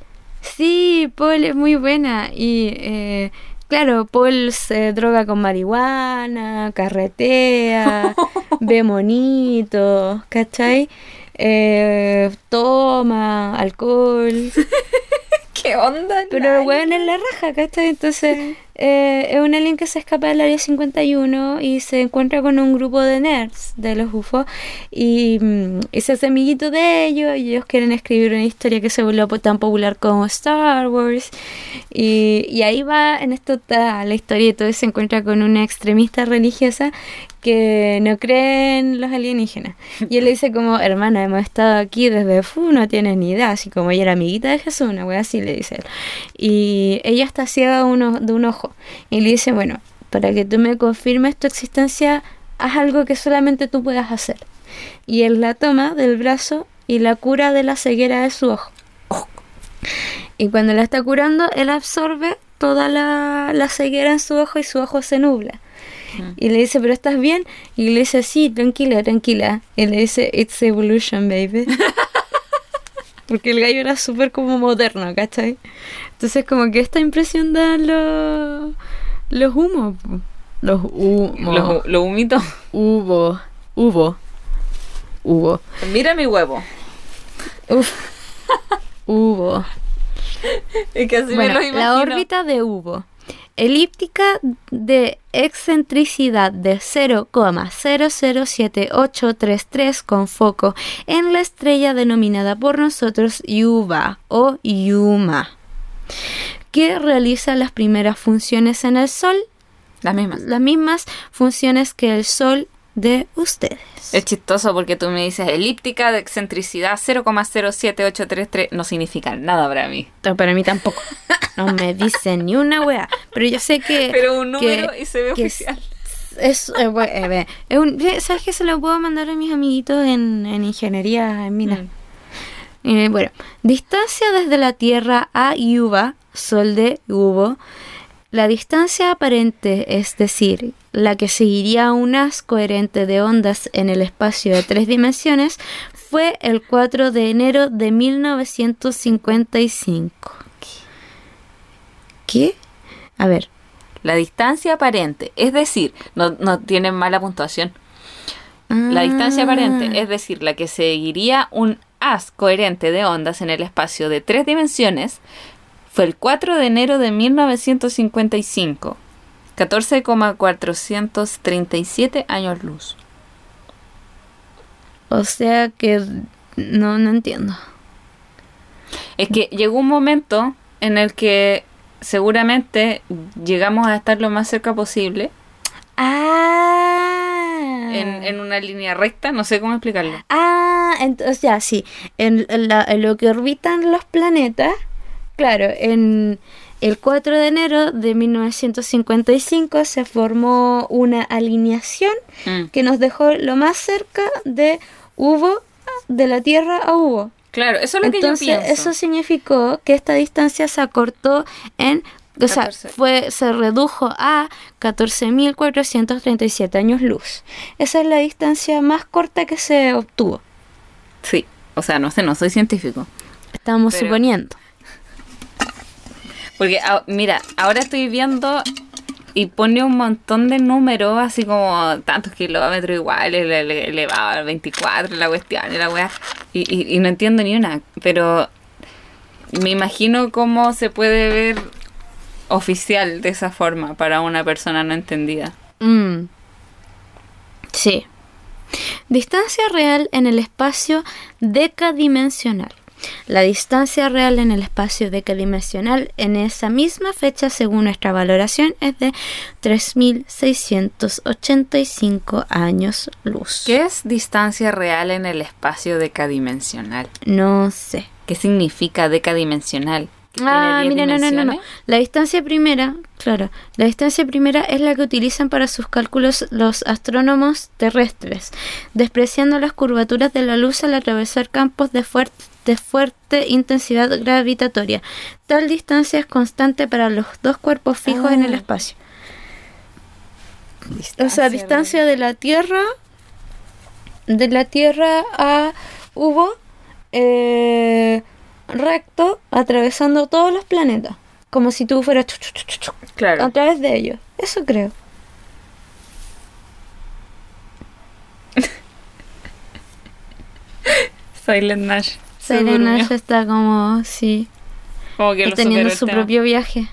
Sí, Paul es muy buena. Y eh, claro, Paul se droga con marihuana, carretea, ve monitos, ¿cachai? Eh, toma alcohol. ¿Qué onda? Pero el weón es la raja, ¿cachai? Entonces, eh, es un alien que se escapa del área 51 y se encuentra con un grupo de nerds de los UFO y, mm, y se hace amiguito de ellos y ellos quieren escribir una historia que se volvió tan popular como Star Wars y, ahí va, en esto está la historia y todo se encuentra con una extremista religiosa que no creen los alienígenas. Y él le dice como, hermana, hemos estado aquí desde, fu, no tienes ni idea, así como ella era amiguita de Jesús, una wea así le dice él. Y ella está ciega de, uno, de un Y le dice, bueno, para que tú me confirmes tu existencia, haz algo que solamente tú puedas hacer. Y él la toma del brazo y la cura de la ceguera de su ojo. Y cuando la está curando, él absorbe toda la, la ceguera en su ojo y su ojo se nubla. Y le dice, ¿pero estás bien? Y le dice, sí, tranquila, tranquila. Y le dice, It's evolution, baby. Porque el gallo era súper como moderno, ¿cachai? Entonces como que esta impresión dan los, los humos. Los humos. Los, humitos. Hubo. Hubo. Hubo. Mira mi huevo. Uf. Hubo. Es que así me lo imagino. La órbita de Hubo elíptica de excentricidad de 0,007833 con foco en la estrella denominada por nosotros Yuba o Yuma, que realiza las primeras funciones en el Sol, Las mismas. las mismas funciones que el Sol de ustedes. Es chistoso porque tú me dices elíptica de excentricidad 0,07833 no significa nada para mí. No, para mí tampoco. No me dicen ni una wea. Pero yo sé que. Pero un número que- y se ve oficial. Es, eh, eh, es un- ve, ¿Sabes que se lo puedo mandar a mis amiguitos en, en ingeniería en minas? Mm. Eh, bueno, distancia desde la Tierra a Yuba, Sol de Hubo. La distancia aparente, es decir, la que seguiría un haz coherente de ondas en el espacio de tres dimensiones, fue el 4 de enero de 1955. ¿Qué? A ver. La distancia aparente, es decir, no, no tienen mala puntuación. La distancia Ah. aparente, es decir, la que seguiría un haz coherente de ondas en el espacio de tres dimensiones, fue el 4 de enero de 1955. 14,437 años luz. O sea que no, no entiendo. Es que llegó un momento en el que seguramente llegamos a estar lo más cerca posible Ah. en, en una línea recta, no sé cómo explicarlo. Ah, entonces ya, sí. En, en la- en lo que orbitan los planetas, claro, en el 4 de enero de 1955 se formó una alineación Mm. que nos dejó lo más cerca de Hugo, de la Tierra a Hugo. Claro, eso es lo Entonces, que yo pienso. eso significó que esta distancia se acortó en. O sea, 14. fue, se redujo a 14.437 años luz. Esa es la distancia más corta que se obtuvo. Sí, o sea, no sé, no soy científico. Estamos Pero- suponiendo. Porque, ah, mira, ahora estoy viendo y pone un montón de números, así como tantos kilómetros iguales, ele- ele- elevado al 24, la cuestión la weá. Y no entiendo ni una, pero me imagino cómo se puede ver oficial de esa forma para una persona no entendida. Mm. Sí. Distancia real en el espacio decadimensional. La distancia real en el espacio decadimensional en esa misma fecha, según nuestra valoración, es de 3.685 años luz. ¿Qué es distancia real en el espacio decadimensional? No sé. ¿Qué significa decadimensional? ¿Que Ah, mira, 10 no, no, no, no. La distancia primera, claro, la distancia primera es la que utilizan para sus cálculos los astrónomos terrestres, despreciando las curvaturas de la luz al atravesar campos de, fuer- de fuerte intensidad gravitatoria. Tal distancia es constante para los dos cuerpos fijos en el Ah. espacio. O sea, distancia de la Tierra, de la Tierra a Hugo, eh, recto, atravesando todos los planetas. Como si tú fueras Claro. a través de ellos. Eso creo. Silent Nash. Se Silent durmió. Nash está como, sí, Como que lo teniendo su tema. propio viaje.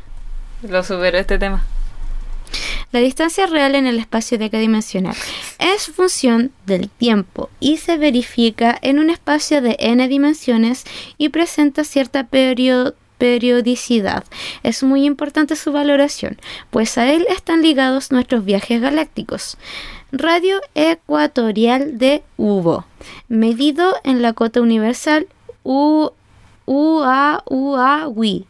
Lo superó este tema. La distancia real en el espacio decadimensional es función del tiempo y se verifica en un espacio de n dimensiones y presenta cierta perio- periodicidad. Es muy importante su valoración, pues a él están ligados nuestros viajes galácticos. Radio ecuatorial de Hugo, medido en la cota universal U UA UA Wi.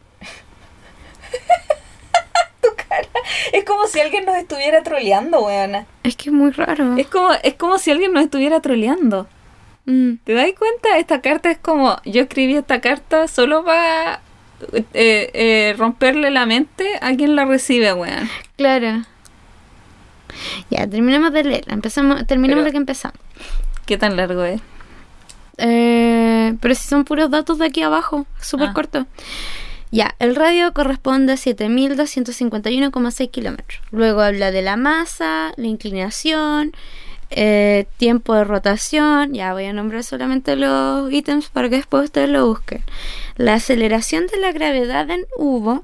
Es como si alguien nos estuviera troleando, weona. Es que es muy raro. Es como, es como si alguien nos estuviera troleando. Mm. ¿Te das cuenta? Esta carta es como. Yo escribí esta carta solo para eh, eh, romperle la mente a quien la recibe, weón. Claro. Ya, terminemos de leer. Empezamos, terminemos Pero- de que empezamos. ¿Qué tan largo es? Eh, pero si son puros datos de aquí abajo, súper Ah. corto. Ya, el radio corresponde a 7.251,6 kilómetros. Luego habla de la masa, la inclinación, eh, tiempo de rotación. Ya voy a nombrar solamente los ítems para que después ustedes lo busquen. La aceleración de la gravedad en Hugo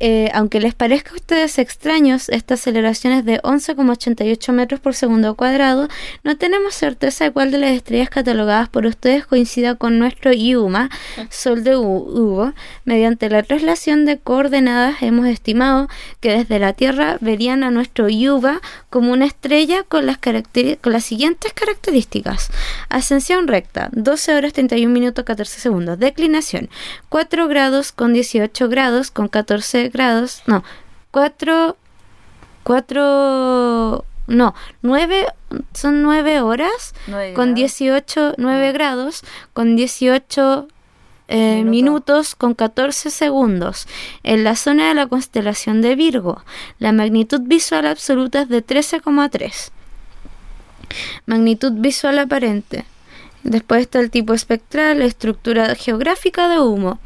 eh, aunque les parezca a ustedes extraños, esta aceleración es de 11,88 metros por segundo cuadrado, no tenemos certeza de cuál de las estrellas catalogadas por ustedes coincida con nuestro Yuma, Sol de Hugo. Mediante la traslación de coordenadas hemos estimado que desde la Tierra verían a nuestro Yuba como una estrella con las, con las siguientes características. Ascensión recta, 12 horas 31 minutos 14 segundos. Declinación, 4 grados con 18 grados con 14 grados, no, 4, 4, no, 9, son 9 horas con 18, 9 grados con 18 eh, minutos con 14 segundos en la zona de la constelación de Virgo. La magnitud visual absoluta es de 13,3. Magnitud visual aparente Después está el tipo espectral, la estructura geográfica de humo.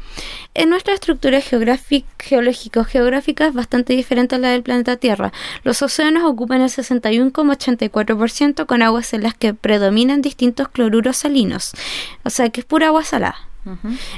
En nuestra estructura geológico-geográfica es bastante diferente a la del planeta Tierra. Los océanos ocupan el 61,84% con aguas en las que predominan distintos cloruros salinos. O sea que es pura agua salada.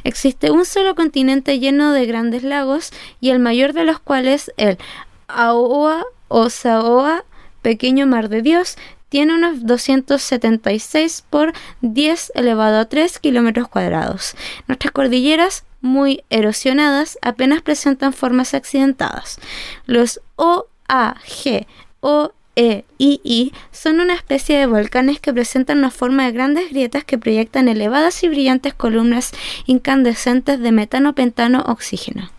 Existe un solo continente lleno de grandes lagos y el mayor de los cuales el Aoa o Saoa, pequeño mar de Dios, tiene unos 276 por 10 elevado a 3 kilómetros cuadrados. Nuestras cordilleras, muy erosionadas, apenas presentan formas accidentadas. Los OAG, O, E I son una especie de volcanes que presentan una forma de grandes grietas que proyectan elevadas y brillantes columnas incandescentes de metano, pentano, oxígeno.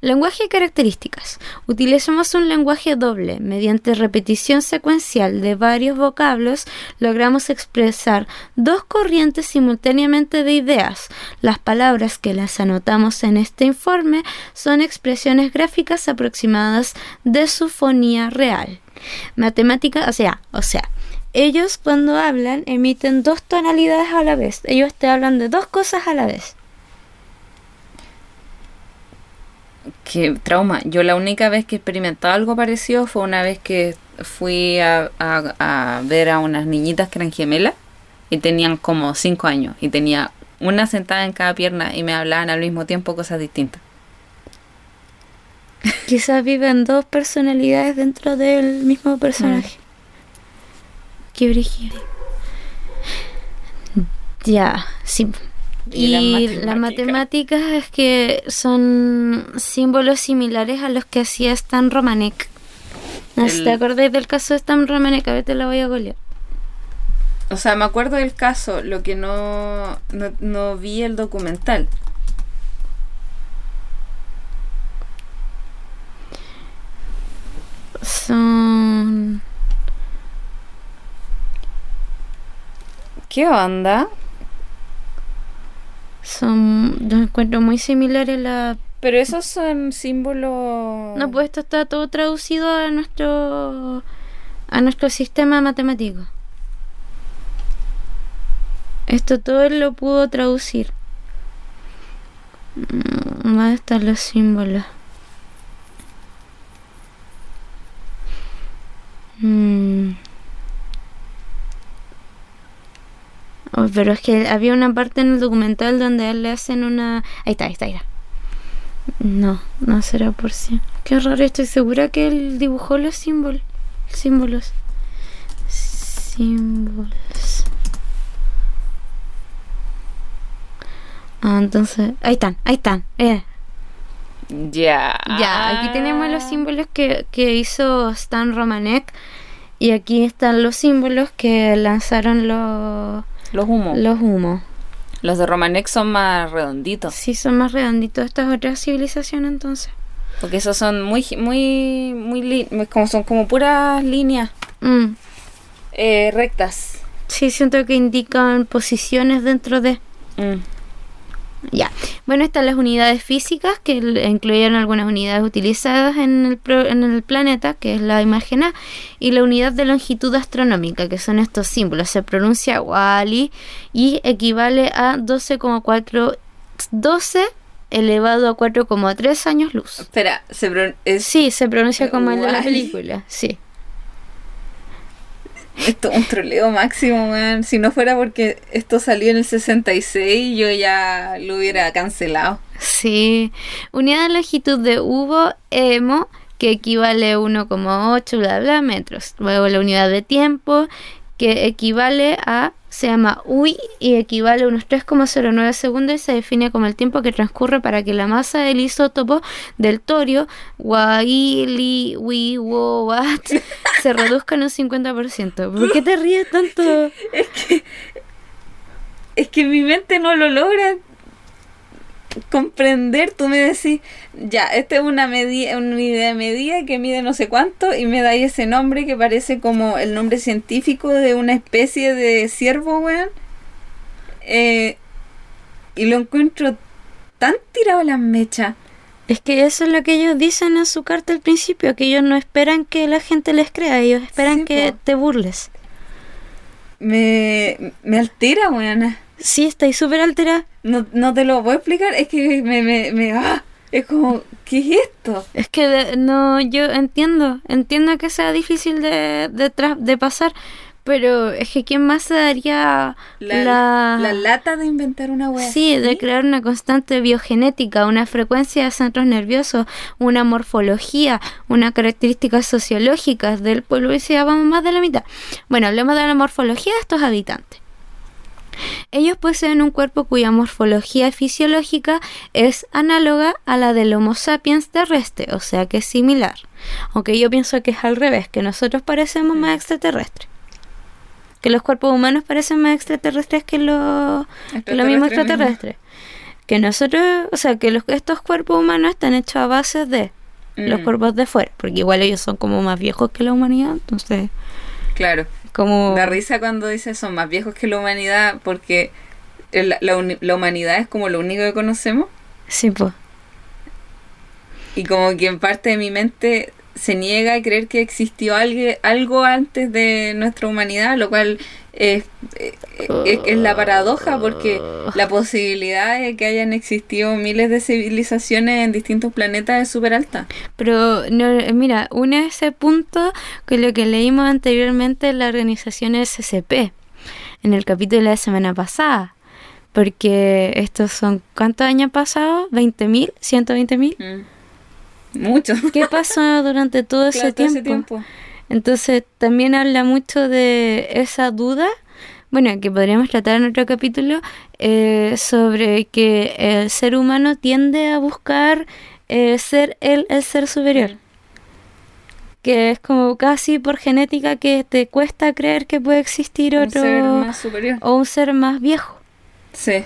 Lenguaje y características. Utilizamos un lenguaje doble. Mediante repetición secuencial de varios vocablos logramos expresar dos corrientes simultáneamente de ideas. Las palabras que las anotamos en este informe son expresiones gráficas aproximadas de su fonía real. Matemática, o sea, o sea, ellos cuando hablan emiten dos tonalidades a la vez. Ellos te hablan de dos cosas a la vez. Qué trauma. Yo la única vez que he experimentado algo parecido fue una vez que fui a, ver a unas niñitas que eran gemelas y tenían como 5 años y tenía una sentada en cada pierna y me hablaban al mismo tiempo cosas distintas. Quizás viven dos personalidades dentro del mismo personaje. Mm. Qué brígido. Ya, sí. Y, las matemáticas es que son símbolos similares a los que hacía Stan Romanek. No te acordáis del caso de Stan Romanek, a ver te la voy a golear. O sea, me acuerdo del caso, lo que no, no, no vi el documental. Son... ¿Qué onda? Son yo encuentro muy similares la pero esos son símbolos no pues esto está todo traducido a nuestro a nuestro sistema matemático esto todo él lo pudo traducir ¿Dónde mm, están los símbolos? Mm. Oh, pero es que había una parte en el documental donde a él le hacen una... Ahí está, ahí está, ahí está. No, no será por sí. Qué raro, estoy segura que él dibujó los símbolos. Símbolos. Símbolos. Ah, entonces... Ahí están, ahí están. Eh. Ya. Ya, aquí tenemos los símbolos que, que hizo Stan Romanek. Y aquí están los símbolos que lanzaron los los humos. Los humos. Los de Romanex son más redonditos. Sí, son más redonditos. Esta es otra civilización entonces. Porque esos son muy, muy, muy, como son como puras líneas mm. eh, rectas. Sí, siento que indican posiciones dentro de. Mm. Ya. Bueno, están las unidades físicas que incluyeron algunas unidades utilizadas en el, en el planeta, que es la imagen A, y la unidad de longitud astronómica, que son estos símbolos. Se pronuncia Wally y equivale a 12,4 12 elevado a 4,3 años luz. Espera, se Sí, se pronuncia como en la película, sí. Esto es un troleo máximo, man. Si no fuera porque esto salió en el 66, yo ya lo hubiera cancelado. Sí. Unidad de longitud de Hugo Emo, que equivale a 1,8 bla bla metros. Luego la unidad de tiempo, que equivale a, se llama UI y equivale a unos 3,09 segundos y se define como el tiempo que transcurre para que la masa del isótopo del torio, Waili, Wi, Wat, se reduzca en un 50%. ¿Por qué te ríes tanto? Es que. Es que mi mente no lo logra comprender. Tú me decís, ya, esta es una medida, una unidad de medida que mide no sé cuánto, y me dais ese nombre que parece como el nombre científico de una especie de ciervo, weón. Eh, y lo encuentro tan tirado a las mechas. Es que eso es lo que ellos dicen en su carta al principio, que ellos no esperan que la gente les crea, ellos esperan Sí, que po. te burles. Me, me altera, weón. Sí, estáis súper alterada. No, no te lo voy a explicar, es que me, me, me ah, es como, ¿qué es esto? Es que no, yo entiendo, entiendo que sea difícil de, de, de pasar, pero es que ¿quién más se daría La, la, la lata de inventar una wea. Sí, de crear una constante biogenética, una frecuencia de centros nerviosos, una morfología, unas características sociológicas del pueblo y si vamos más de la mitad. Bueno, hablemos de la morfología de estos habitantes. Ellos poseen un cuerpo cuya morfología fisiológica es análoga a la del Homo sapiens terrestre, o sea que es similar. Aunque yo pienso que es al revés, que nosotros parecemos más extraterrestres. Que los cuerpos humanos parecen más extraterrestres que los, que los mismos extraterrestres. Que nosotros, o sea, que los, estos cuerpos humanos están hechos a base de los Mm, cuerpos de fuera, porque igual ellos son como más viejos que la humanidad, entonces, Claro. Como... Da risa cuando dices son más viejos que la humanidad porque la, la humanidad es como lo único que conocemos Sí, pues. y como que en parte de mi mente se niega a creer que existió algo, algo antes de nuestra humanidad, lo cual es, es, es- la paradoja porque la posibilidad de que hayan existido miles de civilizaciones en distintos planetas es súper alta. Pero, no, mira, une ese punto con lo que leímos anteriormente en la organización SCP, en el capítulo de la semana pasada. Porque estos son, ¿cuántos años pasados? ¿20.000? ¿120.000? Mm. Mucho. ¿Qué pasó durante todo ese todo tiempo? ese tiempo. Entonces también habla mucho de esa duda, bueno, que podríamos tratar en otro capítulo, eh, sobre que el ser humano tiende a buscar eh, ser él el ser superior. Que es como casi por genética que te cuesta creer que puede existir Un otro ser más superior. o un ser más viejo. Sí.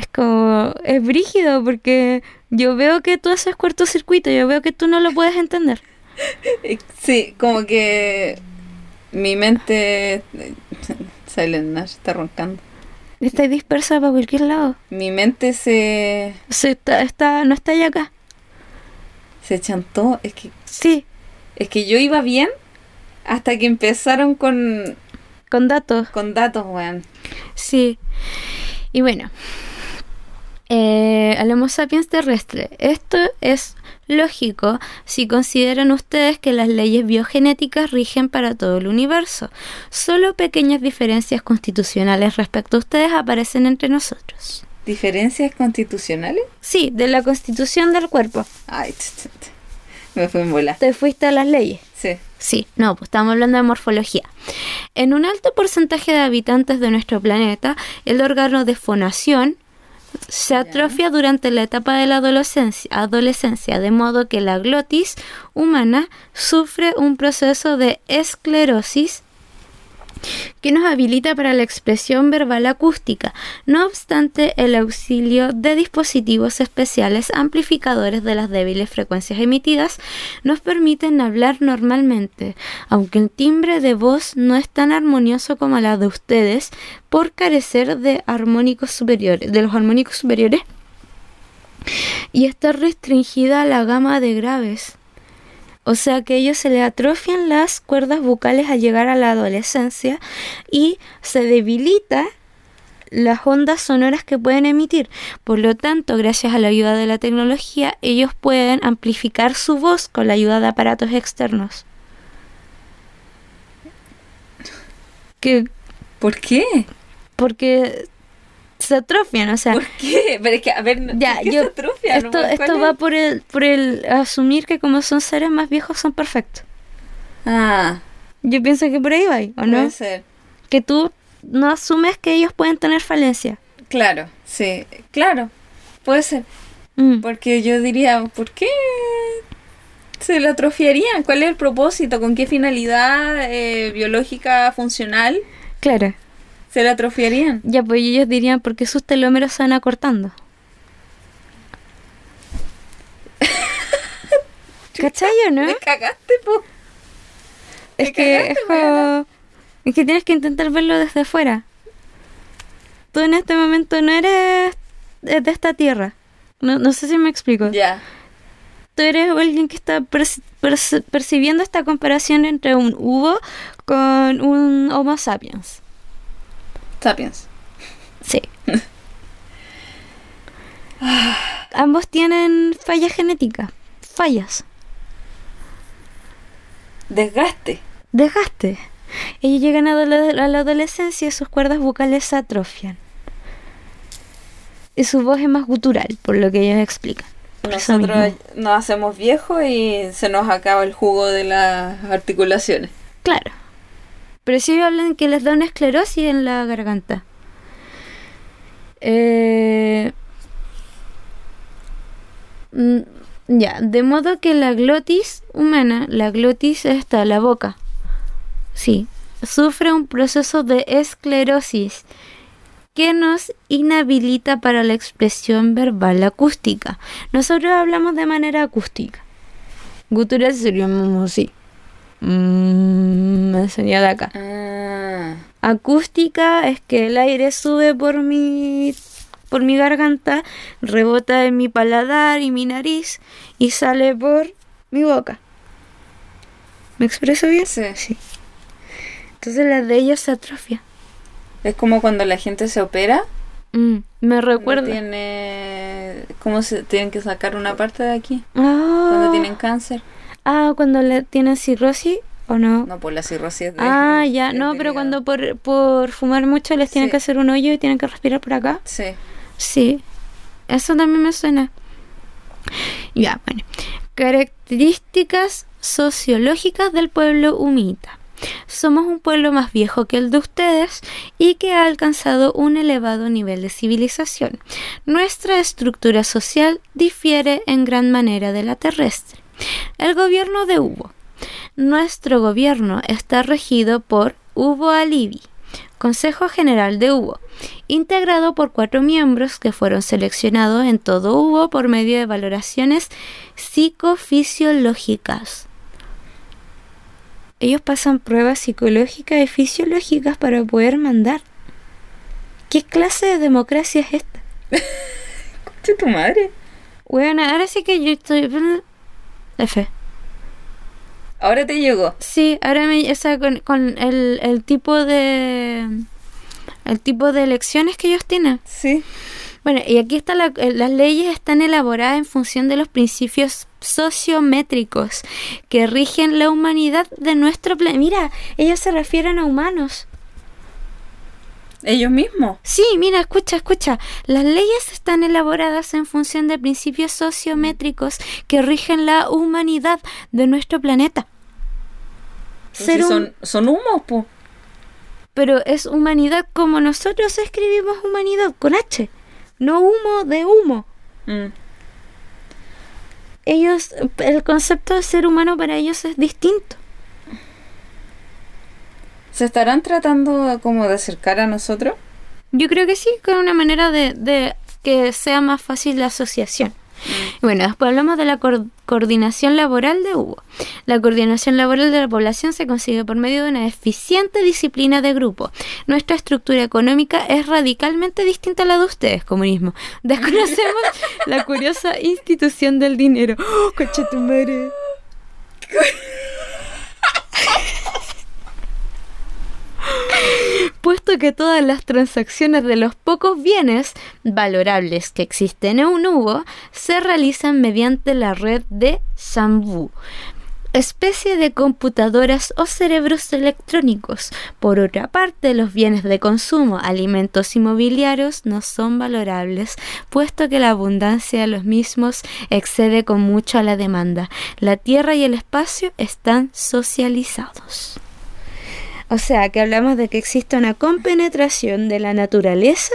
Es como, es brígido porque yo veo que tú haces cortocircuito, yo veo que tú no lo puedes entender. Sí, como que mi mente. Silent Nash está roncando. Está dispersa para cualquier lado. Mi mente se, Se está, está, no está ya acá. se chantó. Es que, Sí, es que yo iba bien hasta que empezaron con, con datos. con datos, weón. Sí. Y bueno, eh, al Homo sapiens terrestre. Esto es lógico si consideran ustedes que las leyes biogenéticas rigen para todo el universo. Solo pequeñas diferencias constitucionales respecto a ustedes aparecen entre nosotros. ¿Diferencias constitucionales? Sí, de la constitución del cuerpo. Ay, me fue en bola. Te fuiste a las leyes. Sí. Sí, no, pues estamos hablando de morfología. En un alto porcentaje de habitantes de nuestro planeta, el órgano de fonación se atrofia durante la etapa de la adolescencia, adolescencia, de modo que la glotis humana sufre un proceso de esclerosis que nos habilita para la expresión verbal acústica. No obstante, el auxilio de dispositivos especiales amplificadores de las débiles frecuencias emitidas nos permiten hablar normalmente, aunque el timbre de voz no es tan armonioso como la de ustedes por carecer de armónicos superiores, de los armónicos superiores y está restringida a la gama de graves. O sea que a ellos se le atrofian las cuerdas vocales al llegar a la adolescencia y se debilita las ondas sonoras que pueden emitir. Por lo tanto, gracias a la ayuda de la tecnología, ellos pueden amplificar su voz con la ayuda de aparatos externos. Que ¿Por qué? porque se atrofian, o sea, ¿Por qué? Pero es que, a ver, ya, ¿por qué yo, se atrofia? esto, ¿Cuál esto es? va por el, por el asumir que como son seres más viejos son perfectos. Ah, Yo pienso que por ahí va, ¿o no? puede ser. Que tú no asumes que ellos pueden tener falencia. Claro, sí, claro, puede ser. Mm, Porque yo diría, ¿por qué se le atrofiarían? ¿Cuál es el propósito? ¿Con qué finalidad eh, biológica funcional claro. Se le atrofiarían? Ya, pues ellos dirían porque sus telómeros se van acortando. ¿Cachai o no? Me cagaste, po. Es que cagaste, es como- Es que tienes que intentar verlo desde fuera. Tú en este momento no eres de esta tierra. No, no sé si me explico. Ya. Tú eres alguien que está perci- perci- percibiendo esta comparación entre un Hugo con un Homo sapiens. Sapiens. Sí. Ambos tienen fallas genéticas. Fallas. Desgaste. Desgaste. Ellos llegan a, la- a la adolescencia y sus cuerdas vocales se atrofian. Y su voz es más gutural, por lo que ellos explican. Por Nosotros nos hacemos viejos y se nos acaba el jugo de las articulaciones. Claro. Pero sí hablan que les da una esclerosis en la garganta. Eh, mm, ya, de modo que la glotis humana, la glotis está la boca, sí, sufre un proceso de esclerosis que nos inhabilita para la expresión verbal acústica. Nosotros hablamos de manera acústica. Gutural sería como así. Mm, me enseñó de acá. Ah, Acústica es que el aire sube por mi por mi garganta, rebota en mi paladar y mi nariz y sale por mi boca. ¿Me expreso bien? sí. Entonces la de ellos se atrofia. Es como cuando la gente se opera. Mm, me no recuerda. Tiene... ¿Cómo se tienen que sacar una parte de aquí? Ah, Cuando tienen cáncer. Ah, cuando le tienen cirrosis o no. No, por la cirrosis de- ah, ya, no, pero cuando por, por fumar mucho les tienen Sí. que hacer un hoyo y tienen que respirar por acá. Sí. Sí, eso también me suena. Ya, bueno. Características sociológicas del pueblo humita. Somos un pueblo más viejo que el de ustedes y que ha alcanzado un elevado nivel de civilización. Nuestra estructura social difiere en gran manera de la terrestre. El gobierno de Hugo. Nuestro gobierno está regido por Hugo Alibi, Consejo General de Hugo, integrado por cuatro miembros que fueron seleccionados en todo Hugo por medio de valoraciones psicofisiológicas. Ellos pasan pruebas psicológicas y fisiológicas para poder mandar. ¿Qué clase de democracia es esta? ¿Qué tu madre? Bueno, ahora sí que yo estoy... F. Ahora te llegó. Sí, ahora me, o sea, con, con el, el tipo de el tipo de elecciones que ellos tienen. Sí. Bueno, y aquí está la- eh, las leyes están elaboradas en función de los principios sociométricos que rigen la humanidad de nuestro planeta. Mira, ellos se refieren a humanos. Ellos mismos. Sí, mira, escucha, escucha. Las leyes están elaboradas en función de principios sociométricos que rigen la humanidad de nuestro planeta. Ser si un- son, son humos, po. Pero es humanidad como nosotros escribimos humanidad con H, no humo de humo. Mm. Ellos, el concepto de ser humano para ellos es distinto. ¿Se estarán tratando como de acercar a nosotros? Yo creo que sí, con una manera de, de que sea más fácil la asociación. Bueno, después hablamos de la coordinación laboral de Hugo. La coordinación laboral de la población se consigue por medio de una eficiente disciplina de grupo. Nuestra estructura económica es radicalmente distinta a la de ustedes, comunismo. Desconocemos la curiosa institución del dinero. ¡Oh, coche tu madre! puesto que todas las transacciones de los pocos bienes valorables que existen en un se realizan mediante la red de Sambu. especie de computadoras o cerebros electrónicos. Por otra parte, los bienes de consumo, alimentos y mobiliarios no son valorables, puesto que la abundancia de los mismos excede con mucho a la demanda. La tierra y el espacio están socializados. O sea, que hablamos de que existe una compenetración de la naturaleza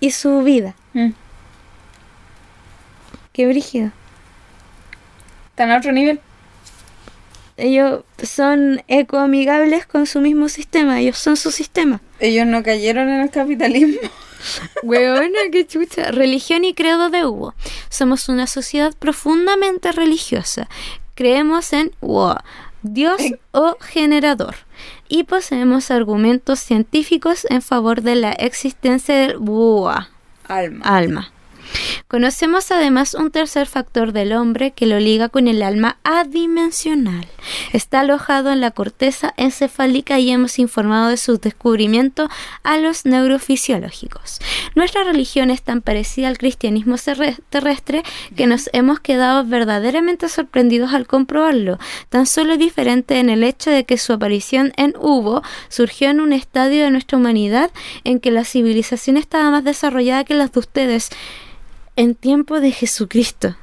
y su vida. Mm. Qué brígido. Están a otro nivel. Ellos son ecoamigables con su mismo sistema, ellos son su sistema. Ellos no cayeron en el capitalismo. Weona, qué chucha. Religión y credo de Hugo. Somos una sociedad profundamente religiosa. Creemos en Dios o generador. Y poseemos argumentos científicos en favor de la existencia del Wa, Alma. alma. Conocemos además un tercer factor del hombre que lo liga con el alma adimensional. Está alojado en la corteza encefálica y hemos informado de su descubrimiento a los neurofisiológicos. Nuestra religión es tan parecida al cristianismo terrestre que nos hemos quedado verdaderamente sorprendidos al comprobarlo, tan solo diferente en el hecho de que su aparición en Hubo surgió en un estadio de nuestra humanidad en que la civilización estaba más desarrollada que las de ustedes en tiempo de Jesucristo.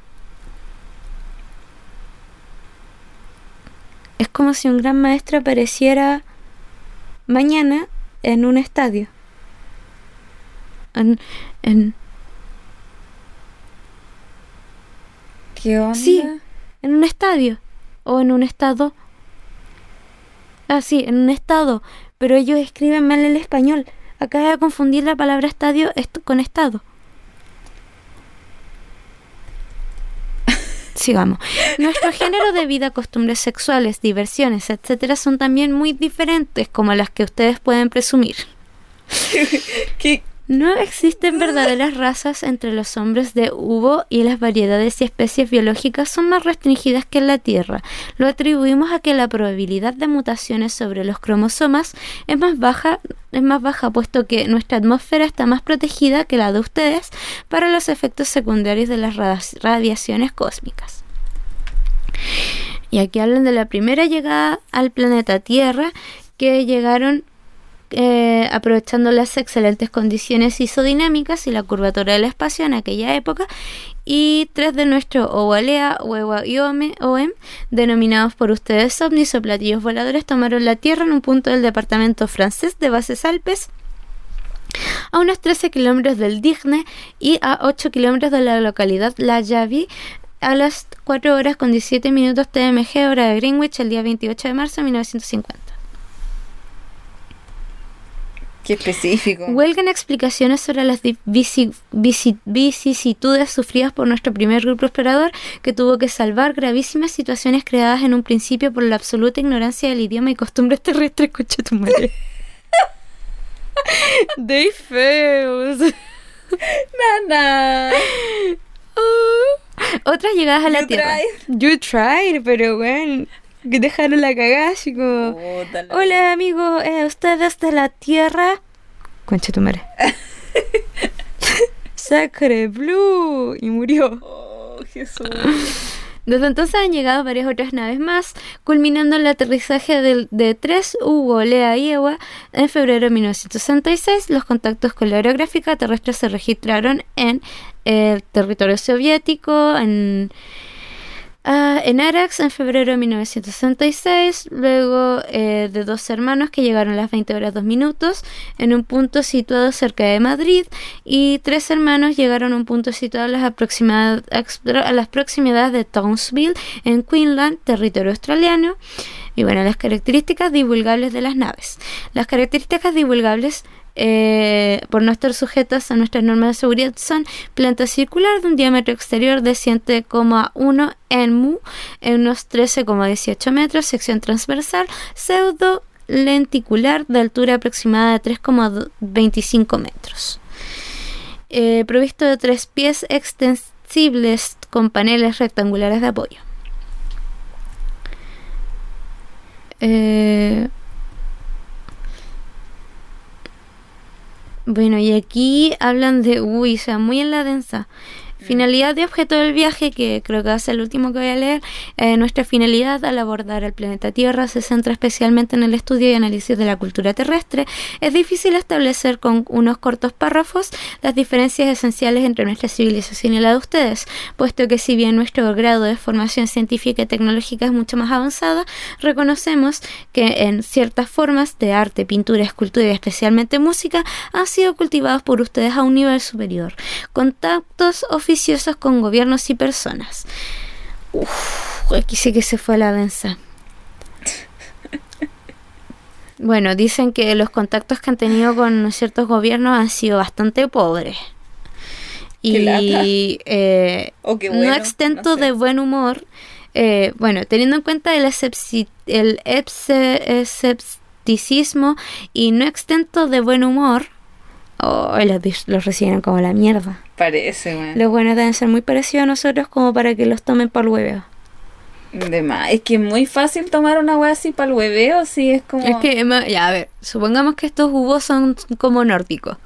Es como si un gran maestro apareciera mañana en un estadio. En, en, ¿Qué onda? Sí. en un estadio. O en un estado. Ah, sí, en un estado. Pero ellos escriben mal el español. Acaba de confundir la palabra estadio est- con estado. Sigamos. Nuestro género de vida, costumbres sexuales, diversiones, etcétera, son también muy diferentes como las que ustedes pueden presumir. ¿Qué? No existen verdaderas razas entre los hombres de Hugo y las variedades y especies biológicas son más restringidas que en la Tierra. Lo atribuimos a que la probabilidad de mutaciones sobre los cromosomas es más baja, es más baja puesto que nuestra atmósfera está más protegida que la de ustedes para los efectos secundarios de las radi- radiaciones cósmicas. Y aquí hablan de la primera llegada al planeta Tierra que llegaron eh, aprovechando las excelentes condiciones isodinámicas y la curvatura del espacio en aquella época, y tres de nuestro Owalea, Huewa y OEM, denominados por ustedes ovnis o platillos voladores, tomaron la Tierra en un punto del departamento francés de Bases Alpes, a unos 13 kilómetros del Digne y a 8 kilómetros de la localidad La Javi, a las 4 horas con 17 minutos TMG, hora de Greenwich, el día 28 de marzo de 1950. Qué específico. Huelgan explicaciones sobre las vicisitudes sufridas por nuestro primer grupo explorador que tuvo que salvar gravísimas situaciones creadas en un principio por la absoluta ignorancia del idioma y costumbres terrestres. Escucha tu madre. De feos. Nana. Otras llegadas a la You Tierra. You tried, pero bueno, que dejaron la cagada así como... Puta la- Hola amigos, eh, ustedes de la Tierra. Concha tu madre. Sacre Blue. Y murió. Oh, Jesús. Desde entonces han llegado varias otras naves más, culminando el aterrizaje del- de, tres Hugo, Lea y Ewa en febrero de 1966. Los contactos con la aerográfica terrestre se registraron en el territorio soviético, en, ah, en Arax en febrero de 1966, luego eh, de dos hermanos que llegaron a las 20 horas 2 minutos en un punto situado cerca de Madrid y tres hermanos llegaron a un punto situado a las, aproxima- a las proximidades de Townsville en Queensland, territorio australiano. Y bueno, las características divulgables de las naves. Las características divulgables eh, por no estar sujetas a nuestras normas de seguridad son planta circular de un diámetro exterior de 7,1 en mu en unos 13,18 metros, sección transversal, pseudo lenticular de altura aproximada de 3,25 metros. Eh, provisto de tres pies extensibles con paneles rectangulares de apoyo. Eh, bueno, y aquí hablan de, uy, o sea, muy en la densa. Finalidad y objeto del viaje, que creo que va a ser el último que voy a leer, eh, nuestra finalidad al abordar el planeta Tierra se centra especialmente en el estudio y análisis de la cultura terrestre. Es difícil establecer con unos cortos párrafos las diferencias esenciales entre nuestra civilización y la de ustedes, puesto que si bien nuestro grado de formación científica y tecnológica es mucho más avanzada, reconocemos que en ciertas formas de arte, pintura, escultura y especialmente música han sido cultivados por ustedes a un nivel superior. Contactos con gobiernos y personas. Uf, aquí sí que se fue a la densa. Bueno, dicen que los contactos que han tenido con ciertos gobiernos han sido bastante pobres. Y eh, O qué no extento no sé. de buen humor. eh, bueno, teniendo en cuenta el, el escepticismo y no extento de buen humor, oh, los, los reciben como la mierda. Parece, weón. Los buenos deben ser muy parecidos a nosotros como para que los tomen por el hueveo. De más. Es que es muy fácil tomar una wea así para el hueveo, si es como. Es que, ya, a ver, supongamos que estos jugos son como nórdicos.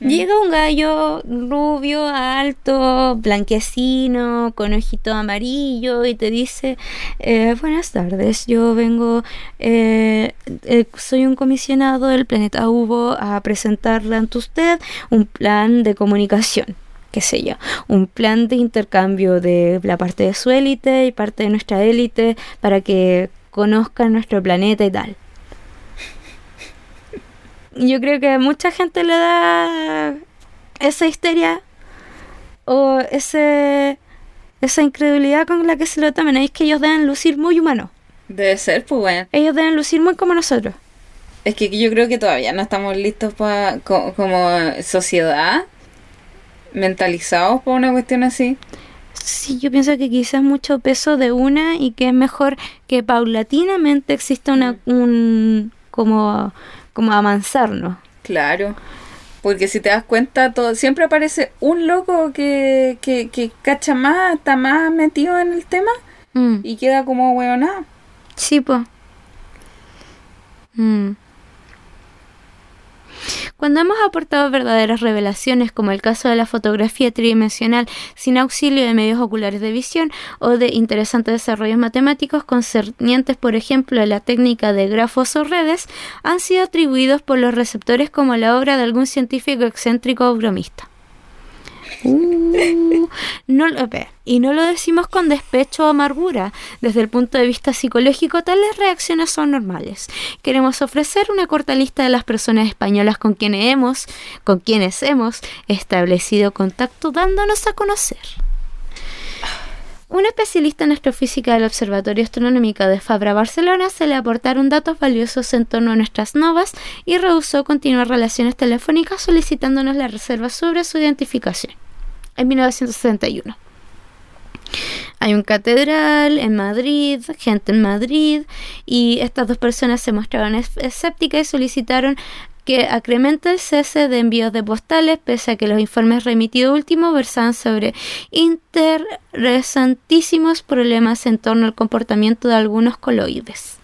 Llega un gallo rubio, alto, blanquecino, con ojito amarillo y te dice, eh, buenas tardes, yo vengo, eh, eh, soy un comisionado del planeta Hugo a presentarle ante usted un plan de comunicación qué sé yo, un plan de intercambio de la parte de su élite y parte de nuestra élite para que conozcan nuestro planeta y tal. Yo creo que a mucha gente le da esa histeria o ese esa incredulidad con la que se lo toman. Es que ellos deben lucir muy humanos. Debe ser, pues, weón. Ellos deben lucir muy como nosotros. Es que yo creo que todavía no estamos listos para como sociedad, mentalizados por una cuestión así. Sí, yo pienso que quizás mucho peso de una y que es mejor que paulatinamente exista una, un como, como avanzarnos. Claro. Porque si te das cuenta, todo, siempre aparece un loco que, que, que cacha más, está más metido en el tema Mm. y queda como hueonado. Sí, pues. Cuando hemos aportado verdaderas revelaciones, como el caso de la fotografía tridimensional sin auxilio de medios oculares de visión o de interesantes desarrollos matemáticos concernientes, por ejemplo, a la técnica de grafos o redes, han sido atribuidos por los receptores como la obra de algún científico excéntrico o bromista. Uh, no, lo- espera, y no lo decimos con despecho o amargura. Desde el punto de vista psicológico, tales reacciones son normales. Queremos ofrecer una corta lista de las personas españolas con quienes hemos, con quienes hemos establecido contacto dándonos a conocer. Un especialista en astrofísica del Observatorio Astronómico de Fabra, Barcelona, se le aportaron datos valiosos en torno a nuestras novas y rehusó continuar relaciones telefónicas solicitándonos la reserva sobre su identificación. En 1961. Hay un catedral en Madrid, gente en Madrid, y estas dos personas se mostraron es- escépticas y solicitaron que acremente el cese de envíos de postales, pese a que los informes remitidos últimos versaban sobre interesantísimos problemas en torno al comportamiento de algunos coloides.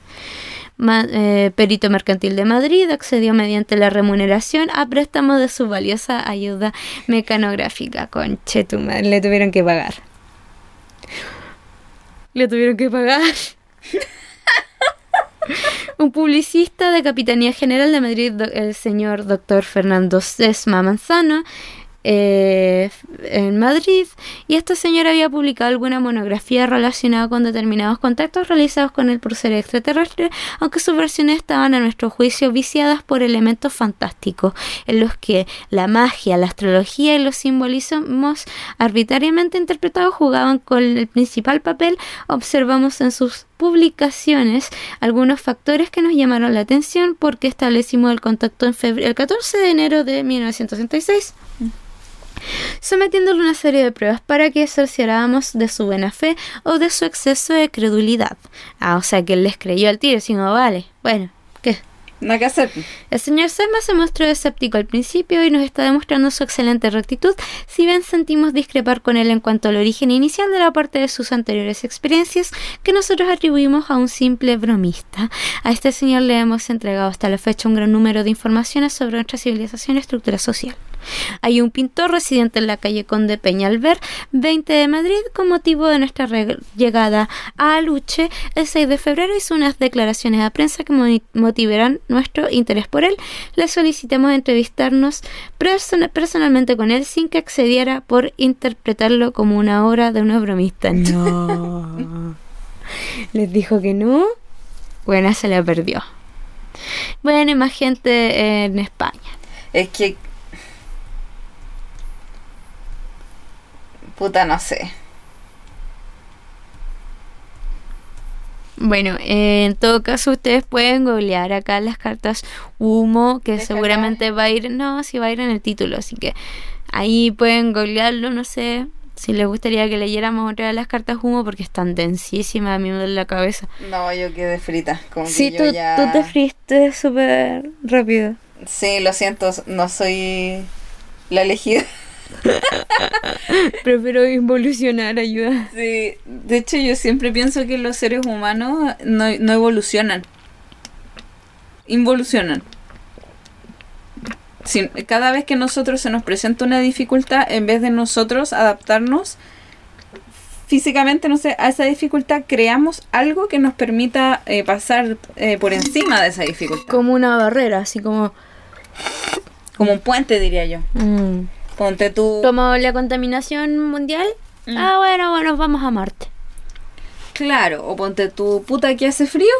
Eh, Perito Mercantil de Madrid accedió mediante la remuneración a préstamo de su valiosa ayuda mecanográfica. Conche tu le tuvieron que pagar. Le tuvieron que pagar. Un publicista de Capitanía General de Madrid, el señor doctor Fernando Sesma Manzano, eh, en Madrid, y este señor había publicado alguna monografía relacionada con determinados contactos realizados con él por seres extraterrestres, aunque sus versiones estaban a nuestro juicio viciadas por elementos fantásticos, en los que la magia, la astrología y los simbolismos arbitrariamente interpretados jugaban con el principal papel, observamos en sus publicaciones algunos factores que nos llamaron la atención porque establecimos el contacto en febrero, el 14 de enero de 1966 sometiéndole una serie de pruebas para que cercioráramos de su buena fe o de su exceso de credulidad. Ah, o sea que él les creyó al tiro, sino vale, bueno. Que hacer. El señor Sesma se mostró escéptico al principio y nos está demostrando su excelente rectitud, si bien sentimos discrepar con él en cuanto al origen inicial de la parte de sus anteriores experiencias que nosotros atribuimos a un simple bromista. A este señor le hemos entregado hasta la fecha un gran número de informaciones sobre nuestra civilización y estructura social. Hay un pintor residente en la calle Conde Peñalver, 20 de Madrid, con motivo de nuestra llegada a Aluche el 6 de febrero hizo unas declaraciones a prensa que motivarán nuestro interés por él. Le solicitamos entrevistarnos person- personalmente con él sin que accediera por interpretarlo como una obra de una bromista. No. Les dijo que no. Buena se la perdió. Bueno, y más gente en España. Es que. Puta, no sé. Bueno, eh, en todo caso ustedes pueden googlear acá las cartas humo, que seguramente va a ir, no, sí va a ir en el título, así que ahí pueden googlearlo, no sé si les gustaría que leyéramos otra de las cartas humo porque están densísimas, a mí me duele la cabeza. No, yo quedé frita. Como Sí, que tú, yo ya... tú te friste súper rápido. Sí, lo siento, no soy la elegida. Prefiero involucionar, ayuda. Sí, de hecho yo siempre pienso que los seres humanos no, no evolucionan. Involucionan. Si- cada vez que nosotros se nos presenta una dificultad, en vez de nosotros adaptarnos físicamente, no sé, a esa dificultad, creamos algo que nos permita eh, pasar eh, por encima de esa dificultad. Como una barrera, así como... Como un puente, diría yo. mm, Ponte tú... Como la contaminación mundial. Mm. Ah, bueno, bueno, vamos a Marte. Claro, o ponte tu puta que hace frío.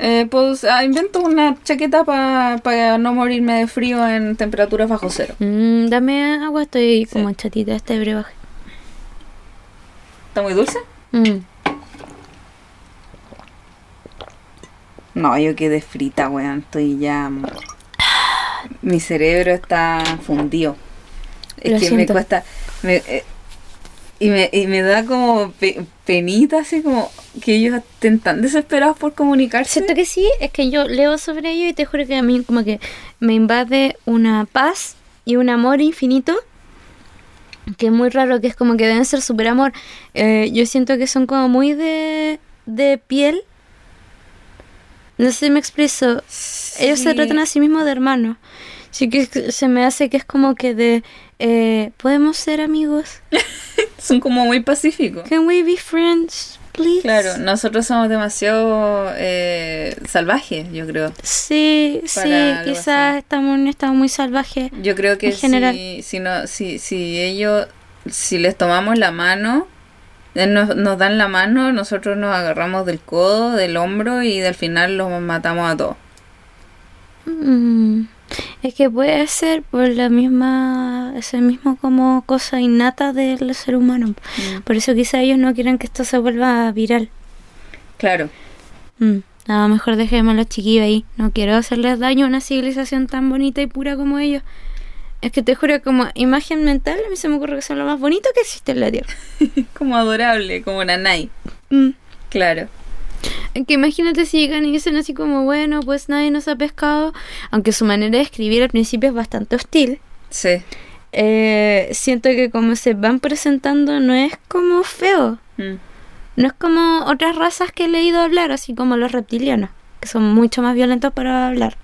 Eh, pues ah, invento una chaqueta para no morirme de frío en temperaturas bajo cero. Mm, dame agua, estoy Sí. como chatita este brebaje. ¿Está muy dulce? Mm. No, yo quedé frita, weón. Estoy ya. Mi cerebro está fundido. Es Lo que me cuesta. me, eh, y, me, y me da como pe- penita, así como que ellos estén tan desesperados por comunicarse. Siento que sí, es que yo leo sobre ello y te juro que a mí como que me invade una paz y un amor infinito. Que es muy raro, que es como que deben ser super amor. Eh, yo siento que son como muy de, de piel. No sé si me expreso. Ellos se tratan a sí mismos de hermanos. Así que se me hace que es como que de... eh, ¿Podemos ser amigos? Son como muy pacíficos. Can we be friends, please? Claro, nosotros somos demasiado eh, salvajes, yo creo. Sí, sí, quizás estamos en un estado muy salvaje. Yo creo que En general. si, si, no, si, si ellos, si les tomamos la mano, eh, nos, nos dan la mano, nosotros nos agarramos del codo, del hombro y al final los matamos a todos. Mm, Es que puede ser por la misma, ese mismo como cosa innata del ser humano. Por eso quizá ellos no quieren que esto se vuelva viral. Claro, Mm, A lo mejor dejemos a los chiquillos ahí. No quiero hacerles daño a una civilización tan bonita y pura como ellos. Es que te juro, como imagen mental, a mí se me ocurre que son lo más bonito que existe en la Tierra. como adorable, como Nanai. Mm. Claro. Que imagínate si llegan y dicen así como, bueno, pues nadie nos ha pescado, aunque su manera de escribir al principio es bastante hostil. Sí. eh, siento que como se van presentando no es como feo, Mm. no es como otras razas que he leído hablar, así como los reptilianos, que son mucho más violentos para hablar.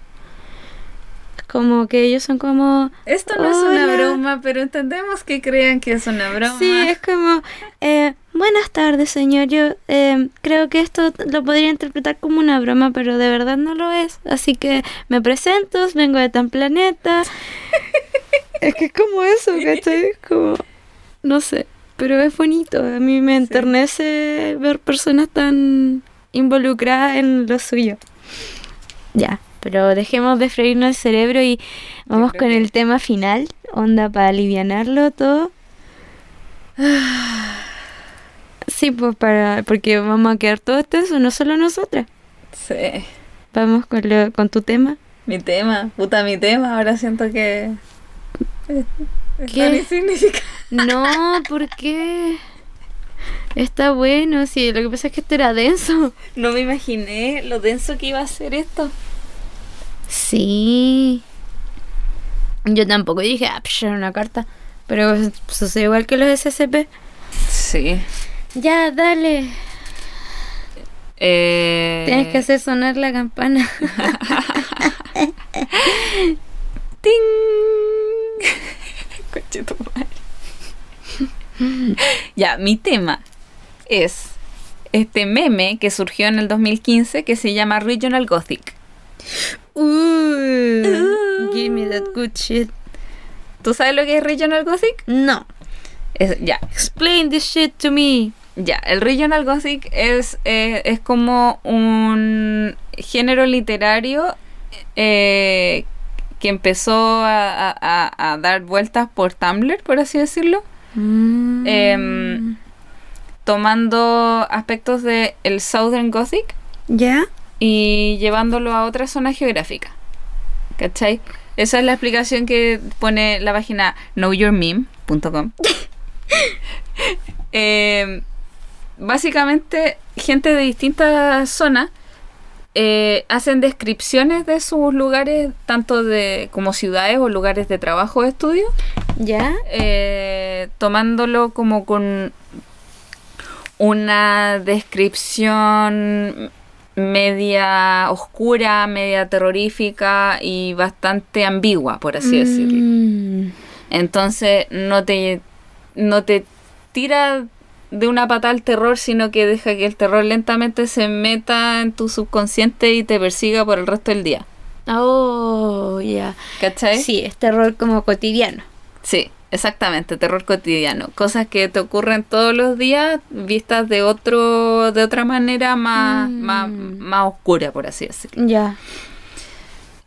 Como que ellos son como... Esto no es una Hola. broma, pero entendemos que crean que es una broma. Sí, es como, eh, buenas tardes, señor. Yo eh, creo que esto lo podría interpretar como una broma, pero de verdad no lo es. Así que me presento, vengo de tan planeta. es que es como eso, ¿cachai? Es como, no sé, pero es bonito. A mí me enternece ver personas tan involucradas en lo suyo. Ya, pero dejemos de freírnos el cerebro y vamos con que- el tema final, onda para alivianarlo todo. Sí, pues para porque vamos a quedar todos tensos, no solo nosotras. Sí. Vamos con, lo, con tu tema. Mi tema, puta mi tema, ahora siento que... ¿Qué? tan insignificante. No, ¿por qué? Está bueno, sí, lo que pasa es que esto era denso. No me imaginé lo denso que iba a ser esto. Sí. Yo tampoco dije, ah, pues, era una carta. Pero pues, sucede igual que los SCP. Sí. Ya, dale. Eh. Tienes que hacer sonar la campana. ¡Ting! Coche tu madre. ya, mi tema es este meme que surgió en el 2015 que se llama Regional Gothic. Uh, give me that good shit. ¿Tú sabes lo que es Regional Gothic? No. Es- ya, Explain this shit to me. ya. El Regional Gothic es, eh, es como un género literario eh, que empezó a, a- a- a dar vueltas por Tumblr, por así decirlo. Mm. Em, tomando aspectos de el Southern Gothic ¿Ya? Y llevándolo a otra zona geográfica. ¿Cachai? Esa es la explicación que pone la página knowyourmeme.com. Eh, básicamente, gente de distintas zonas eh, hacen descripciones de sus lugares, tanto de como ciudades o lugares de trabajo o estudio, ¿Ya? eh, tomándolo como con una descripción media oscura, media terrorífica y bastante ambigua, por así decirlo. Mm. Entonces no te, no te tira de una pata al terror, sino que deja que el terror lentamente se meta en tu subconsciente y te persiga por el resto del día. Oh, ya. ¿Cachai? Sí, es terror como cotidiano. Sí, exactamente, terror cotidiano. Cosas que te ocurren todos los días, vistas de otro, de otra manera más, Mm. más, más oscura, por así decirlo. Ya.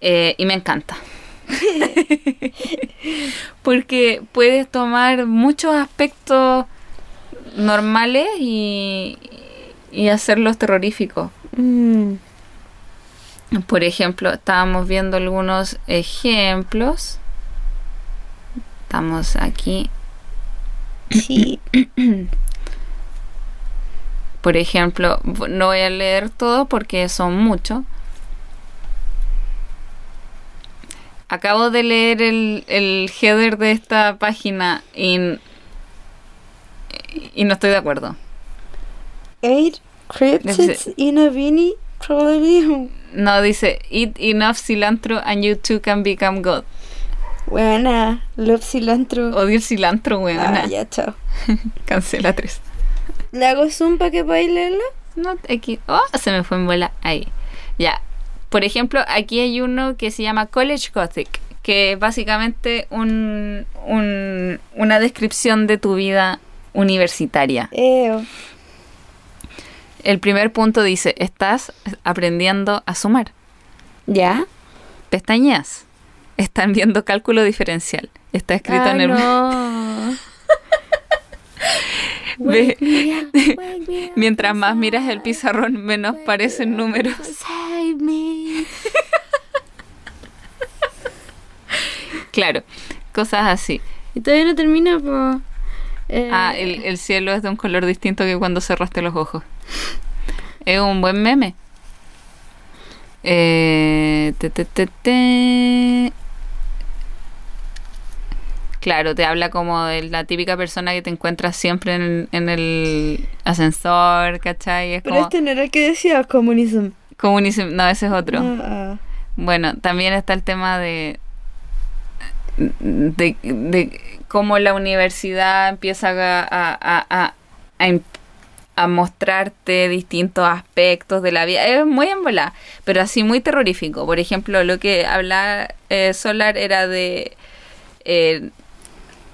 Eh, y me encanta. Porque puedes tomar muchos aspectos normales y, y hacerlos terroríficos. Mm. Por ejemplo, estábamos viendo algunos ejemplos. Estamos aquí. Sí. Por ejemplo, no voy a leer todo porque son muchos. Acabo de leer el, el header de esta página y, y no estoy de acuerdo. Eight cryptids in a beanie, probably. No, dice, eat enough cilantro and you too can become God. Buena, love cilantro. Odio el cilantro, weón. ah, ya, chao. Cancela tres. ¿Le hago zoom para que leerlo? No, aquí. Oh, se me fue en bola. Ahí. Ya. Por ejemplo, aquí hay uno que se llama College Gothic, que es básicamente un, un- una descripción de tu vida universitaria. Eo. El primer punto dice, estás aprendiendo a sumar. ¿Ya? Pestañeas. Están viendo cálculo diferencial. Está escrito Ah, en el... no. Ve- Wake me up, wake me up Mientras más miras el pizarrón, menos parecen números. Save me. Claro, cosas así. Y todavía no termina, po. Eh, Ah, el, el cielo es de un color distinto que cuando cerraste los ojos. Es un buen meme. Eh, te, te, te, te. Claro, te habla como de la típica persona que te encuentras siempre en el, en el ascensor, ¿cachai? Es Pero como este no era el que decía comunismo. comunismo. No, ese es otro. Ah, Bueno, también está el tema de, de, de cómo la universidad empieza a, a, a, a- a mostrarte distintos aspectos de la vida. Es muy en bola, pero así muy terrorífico. Por ejemplo, lo que habla eh, Solar era de... eh,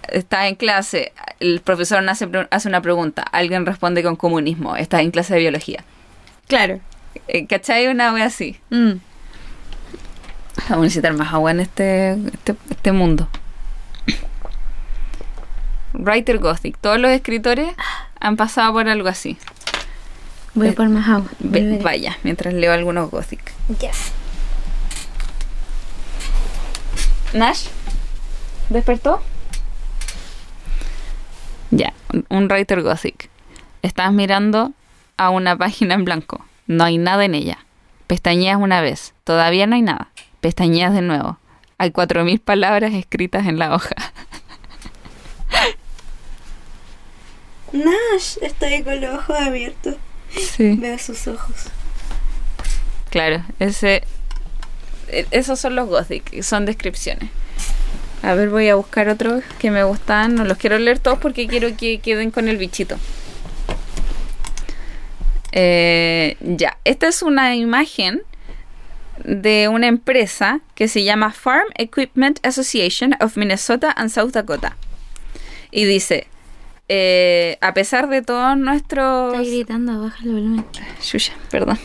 Estás en clase, el profesor hace, hace una pregunta, alguien responde con comunismo, estás en clase de biología. claro. Eh, ¿Cachai? Una wea así. Mm. Vamos a necesitar más agua en este, este, este mundo. Writer Gothic. Todos los escritores han pasado por algo así. Voy a por más agua. Ve- vaya, mientras leo algunos Gothic. Yes. Nash, ¿despertó? Ya, un- Writer Gothic. Estás mirando a una página en blanco. No hay nada en ella. Pestañeas una vez. Todavía no hay nada. Pestañeas de nuevo. Hay cuatro mil palabras escritas en la hoja. Nash, estoy con los ojos abiertos. Sí. Veo sus ojos. Claro, ese, e- esos son los gothic, son descripciones. A ver, voy a buscar otros que me gustan. No los quiero leer todos porque quiero que queden con el bichito. Eh, ya, esta es una imagen de una empresa que se llama Farm Equipment Association of Minnesota and South Dakota. Y dice, eh, a pesar de todos nuestros... Está gritando, baja el volumen. Shusha, perdón.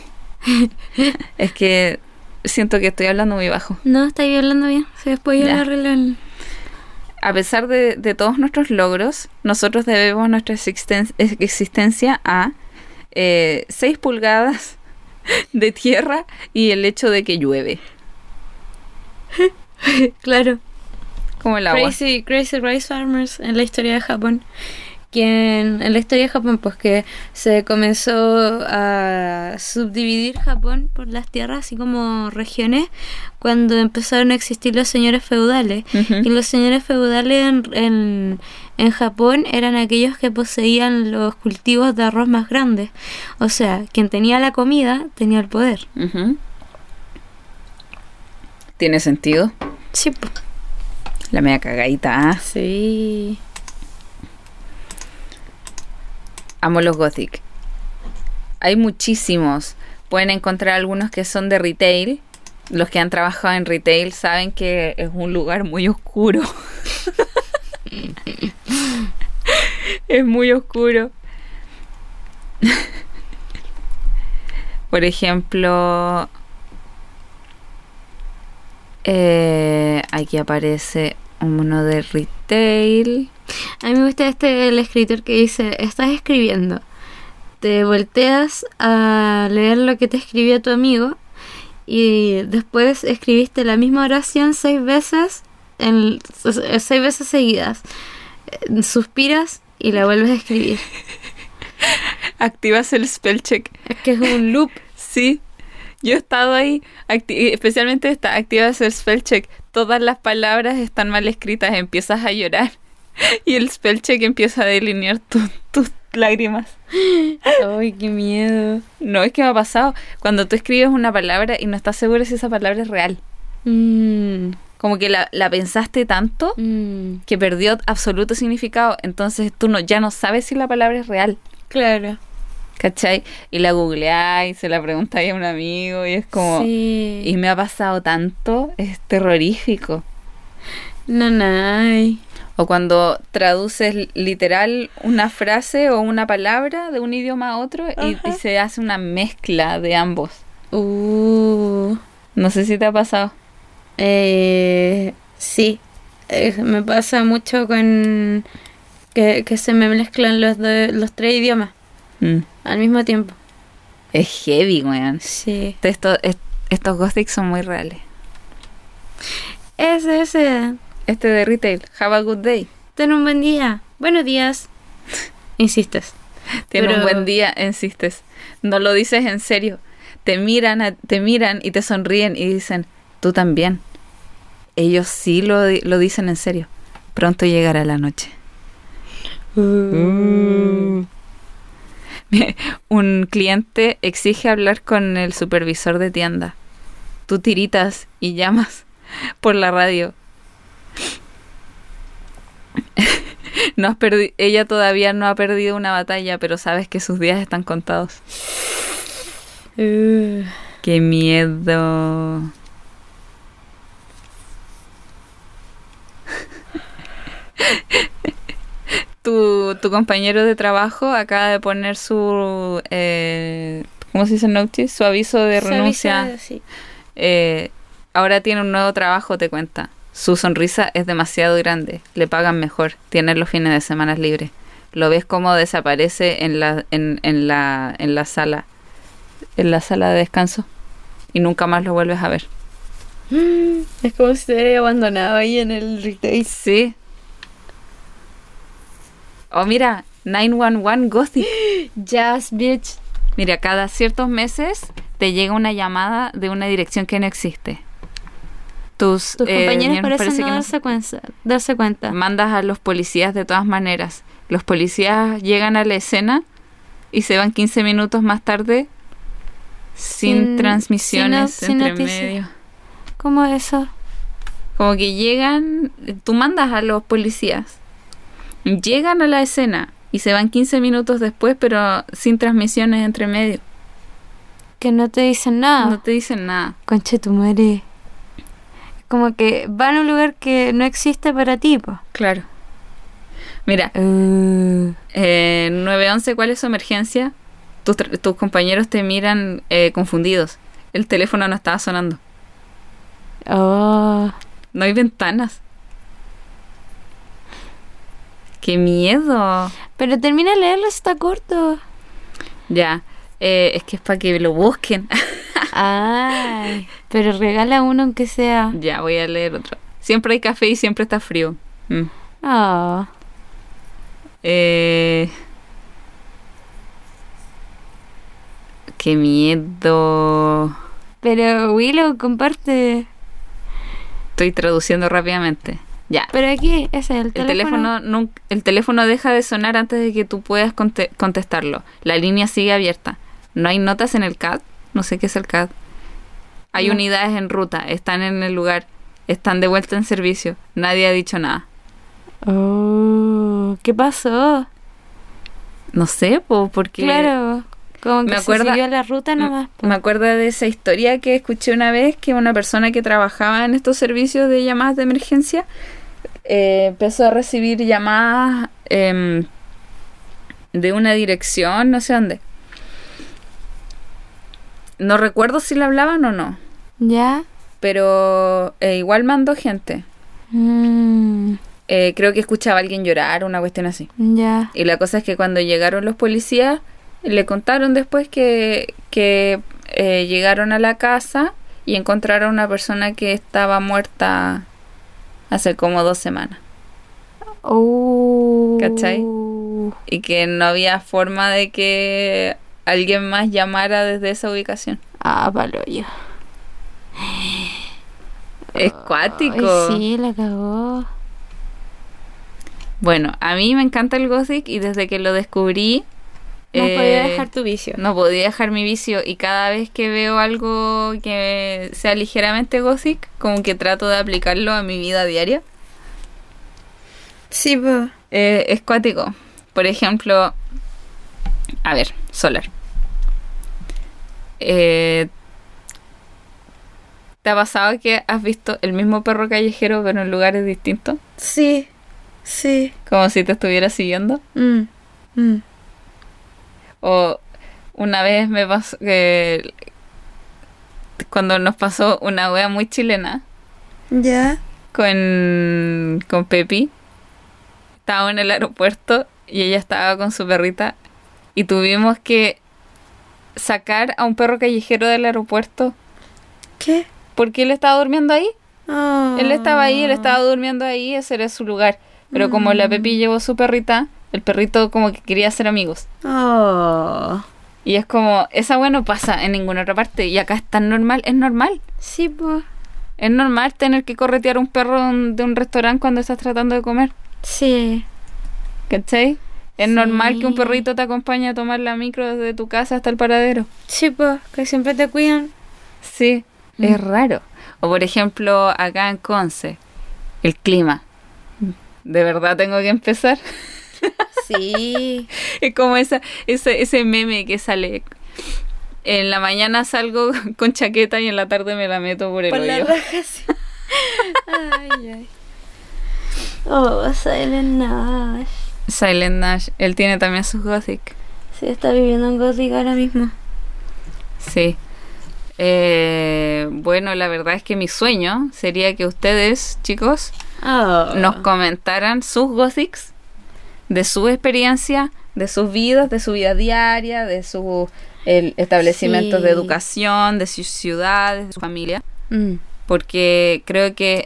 es que siento que estoy hablando muy bajo. No, está ahí hablando bien. Si después yo arreglo el... A pesar de, de todos nuestros logros, nosotros debemos nuestra existen- existencia a 6 pulgadas de tierra y el hecho de que llueve, Claro. como el agua. Crazy, crazy Rice Farmers en la historia de Japón. Quien, en la historia de Japón, pues que se comenzó a subdividir Japón por las tierras, así como regiones, cuando empezaron a existir los señores feudales. Y los señores feudales en, en, en Japón eran aquellos que poseían los cultivos de arroz más grandes. O sea, quien tenía la comida tenía el poder. ¿Tiene sentido? Sí, pues. La media cagadita. ¿ah? Sí. Amo los Gothic. Hay muchísimos. Pueden encontrar algunos que son de retail. Los que han trabajado en retail saben que es un lugar muy oscuro. es muy oscuro. Por ejemplo, eh, aquí aparece uno de retail. A mí me gusta este el escritor que dice, estás escribiendo, te volteas a leer lo que te escribió tu amigo y después escribiste la misma oración seis veces, en, seis veces seguidas. Eh, Suspiras y la vuelves a escribir. Activas el spell check. Es que es un loop. Sí, yo he estado ahí, especialmente esta, activas el spell check. Todas las palabras están mal escritas, empiezas a llorar y el spell check empieza a delinear tu- tus lágrimas. Ay, qué miedo. No, es que me ha pasado cuando tú escribes una palabra y no estás seguro si esa palabra es real. Mm, Como que la, la pensaste tanto mm, que perdió absoluto significado, entonces tú no, ya no sabes si la palabra es real. claro. ¿Cachai? Y la googleáis, se la preguntáis a un amigo y es como... Sí. Y me ha pasado tanto, es terrorífico. Nanay. O cuando traduces literal una frase o una palabra de un idioma a otro y, se hace una mezcla de ambos. Uh. No sé si te ha pasado. Eh, sí, Eh, me pasa mucho con que, que se me mezclan los, de- los tres idiomas Mm. al mismo tiempo. Es heavy, weón. Sí. Esto- est- estos gothics son muy reales. Ese, ese. Este de retail, have a good day. Ten un buen día. Buenos días. Insistes. Tiene un buen día, insistes. No lo dices en serio. Te miran, a- te miran y te sonríen y dicen, tú también. Ellos sí lo, lo dicen en serio. Pronto llegará la noche. Uh. Un cliente exige hablar con el supervisor de tienda. Tú tiritas y llamas por la radio. No has ella todavía no ha perdido una batalla, pero sabes que sus días están contados. Uh. ¡Qué miedo! Tu, tu compañero de trabajo acaba de poner su... Eh, ¿Cómo se dice notice? Su aviso de renuncia. sí. Eh, ahora tiene un nuevo trabajo, te cuenta. Su sonrisa es demasiado grande. Le pagan mejor. Tiene los fines de semana libres. Lo ves como desaparece en la, en, en la, en la sala. En la sala de descanso. Y nunca más lo vuelves a ver. Mm, Es como si te hubiera abandonado ahí en el retail. Sí. Oh, mira, 911 Gothic. Jazz, bitch. Mira, cada ciertos meses te llega una llamada de una dirección que no existe. Tus, Tus eh, compañeros parecen parece no darse, cuenta, darse cuenta. mandas a los policías de todas maneras. Los policías llegan a la escena y se van 15 minutos más tarde sin, Sin- transmisiones sin sin entre noticias. medio. ¿Cómo eso? Como que llegan, tú mandas a los policías, llegan a la escena y se van 15 minutos después, pero sin transmisiones entre medio. Que no te dicen nada. No te dicen nada. Conche tu madre. Como que van a un lugar que no existe para ti, po. Claro. Mira, Uh, eh, 911, ¿cuál es su emergencia? Tus, tus compañeros te miran eh, confundidos. El teléfono no estaba sonando. oh. No hay ventanas. ¡Qué miedo! Pero termina de leerlo, está corto. Ya, eh, es que es para que lo busquen. Ay, pero regala uno aunque sea. ya, voy a leer otro. Siempre hay café y siempre está frío. Mm. Oh. Eh, ¡Qué miedo! Pero Willow comparte. Estoy traduciendo rápidamente. Ya. Pero aquí, ese es el El teléfono. el teléfono deja de sonar antes de que tú puedas conte- contestarlo. La línea sigue abierta. No hay notas en el CAD. No sé qué es el CAD. Hay No. unidades en ruta. Están en el lugar. Están de vuelta en servicio. Nadie ha dicho nada. Oh, ¿qué pasó? No sé, po, porque... Claro, como que Me se acuerda- siguió la ruta nomás. Me acuerdo de esa historia que escuché una vez que una persona que trabajaba en estos servicios de llamadas de emergencia eh, empezó a recibir llamadas em, de una dirección, no sé dónde. No recuerdo si le hablaban o no, ¿Ya? pero eh, igual mandó gente. Mm, Eh, creo que escuchaba a alguien llorar, una cuestión así. ya. Y la cosa es que cuando llegaron los policías, le contaron después que, que eh, llegaron a la casa y encontraron a una persona que estaba muerta hace como dos semanas. Oh. ¿Cachai? Y que no había forma de que alguien más llamara desde esa ubicación. Ah, palo yo. Es cuático. Sí, la cagó. Bueno, a mí me encanta el Gothic y desde que lo descubrí... No eh, podía dejar tu vicio. No podía dejar mi vicio y cada vez que veo algo que sea ligeramente gothic, como que trato de aplicarlo a mi vida diaria. Sí, po. Eh, es cuático. Por ejemplo, a ver, Solar. Eh, ¿Te ha pasado que has visto el mismo perro callejero pero en lugares distintos? Sí, sí. Como si te estuviera siguiendo. Mm, mm. O una vez me pasó que cuando nos pasó una wea muy chilena Ya. con, con Pepi. Estábamos en el aeropuerto y ella estaba con su perrita y tuvimos que sacar a un perro callejero del aeropuerto ¿Qué? porque él estaba durmiendo ahí. Oh. Él estaba ahí, él estaba durmiendo ahí, ese era su lugar. Pero como la Pepi llevó su perrita, el perrito como que quería ser amigos. Oh. Y es como, esa wea no pasa en ninguna otra parte. Y acá es tan normal, es normal. Sí, po. Es normal tener que corretear a un perro de un- restaurante cuando estás tratando de comer. Sí. ¿Cachai? Es Sí. normal que un perrito te acompañe a tomar la micro desde tu casa hasta el paradero. Sí, po. Que siempre te cuidan. Sí, Mm. es raro. O por ejemplo, acá en Conce, el clima. ¿De verdad tengo que empezar? Sí. Es como esa, ese, ese meme que sale. En la mañana salgo con chaqueta y en la tarde me la meto por el Por la hoyo. raja, sí. ay, ay. Oh, Silent Nash. Silent Nash, él tiene también sus gothic. Sí, está viviendo en Gothic ahora mismo. Sí. Eh, bueno, la verdad es que mi sueño sería que ustedes, chicos, Oh. nos comentaran sus gothics, de su experiencia, de sus vidas, de su vida diaria, de sus establecimientos de educación, de sus ciudades, de su familia, Mm. porque creo que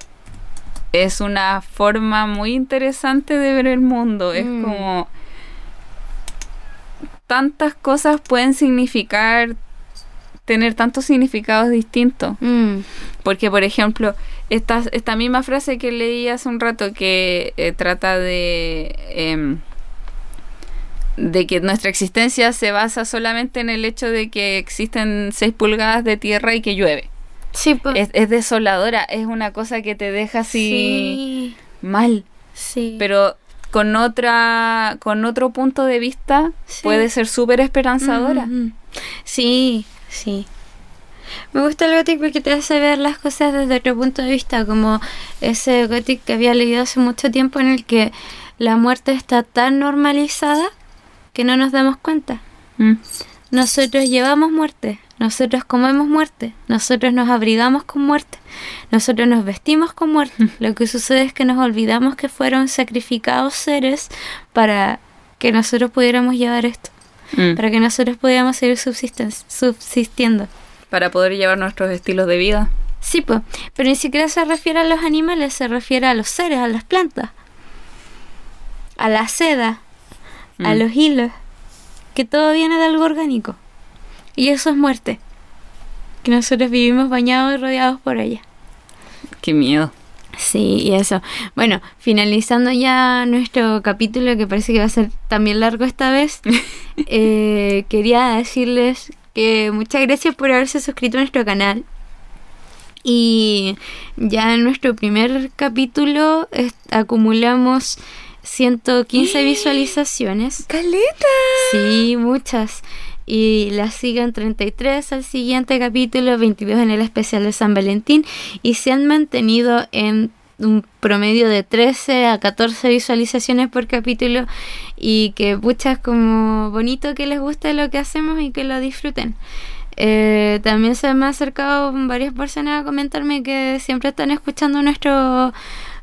es una forma muy interesante de ver el mundo. Es Mm. como tantas cosas pueden significar tener tantos significados distintos. Mm. Porque, por ejemplo, esta, esta misma frase que leí hace un rato que eh, trata de, em, de que nuestra existencia se basa solamente en el hecho de que existen 6 pulgadas de tierra y que llueve. Sí, pues. Es, es desoladora, es una cosa que te deja así mal. Sí. Pero con otra con otro punto de vista Sí. puede ser súper esperanzadora. Mm. Sí, sí. Me gusta el Gothic porque te hace ver las cosas desde otro punto de vista, como ese Gothic que había leído hace mucho tiempo en el que la muerte está tan normalizada que no nos damos cuenta. Mm. Nosotros llevamos muerte, nosotros comemos muerte, nosotros nos abrigamos con muerte, nosotros nos vestimos con muerte. Lo que sucede es que nos olvidamos que fueron sacrificados seres para que nosotros pudiéramos llevar esto, Mm. para que nosotros pudiéramos seguir subsistiendo. Para poder llevar nuestros estilos de vida. Sí, pues, pero ni siquiera se refiere a los animales, se refiere a los seres, a las plantas, a la seda, a Mm. los hilos, que todo viene de algo orgánico. Y eso es muerte, que nosotros vivimos bañados y rodeados por ella. Qué miedo. Sí, y eso. Bueno, finalizando ya nuestro capítulo, que parece que va a ser también largo esta vez, eh, quería decirles que muchas gracias por haberse suscrito a nuestro canal. Y ya en nuestro primer capítulo acumulamos 115 visualizaciones. ¡Caleta! Sí, muchas. Y las siguen 33 al siguiente capítulo, 22 en el especial de San Valentín. Y se han mantenido en un promedio de 13 a 14 visualizaciones por capítulo. Y que puchas como bonito que les guste lo que hacemos y que lo disfruten. Eh, también se me han acercado varias personas a comentarme que siempre están escuchando nuestro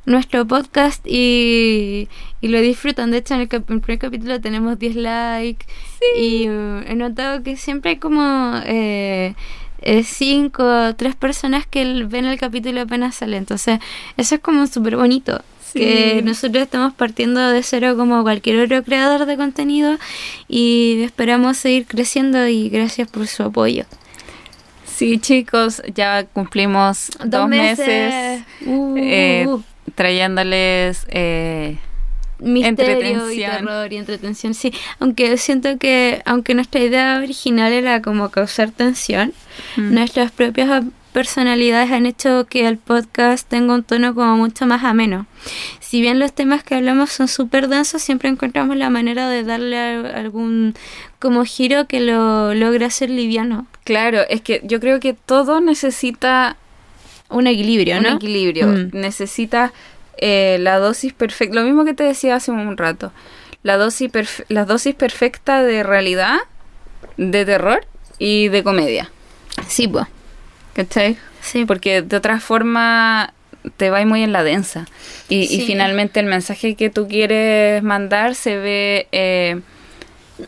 nuestro podcast y, y lo disfrutan. De hecho, en el, cap- en el primer capítulo tenemos 10 likes y uh, he notado que siempre hay como eh, eh, cinco tres personas que ven el capítulo apenas sale. Entonces, eso es como súper bonito. Sí. Que nosotros estamos partiendo de cero como cualquier otro creador de contenido y esperamos seguir creciendo y gracias por su apoyo. Sí, chicos, ya cumplimos dos, meses, Uh, eh, uh, uh. trayéndoles eh, misterio y terror y entretención. Sí, aunque siento que, aunque nuestra idea original era como causar tensión, Mm. nuestras propias personalidades han hecho que el podcast tenga un tono como mucho más ameno. Si bien los temas que hablamos son súper densos, siempre encontramos la manera de darle algún como giro que lo logre hacer liviano. Claro, es que yo creo que todo necesita Un equilibrio, un ¿no? equilibrio. Mm. Necesita eh, la dosis perfecta. Lo mismo que te decía hace un rato. La dosis, perfe- la dosis perfecta de realidad, de terror y de comedia. Sí, pues. ¿Cachai? Sí, Porque de otra forma te va muy en la densa. Y, finalmente el mensaje que tú quieres mandar se ve eh,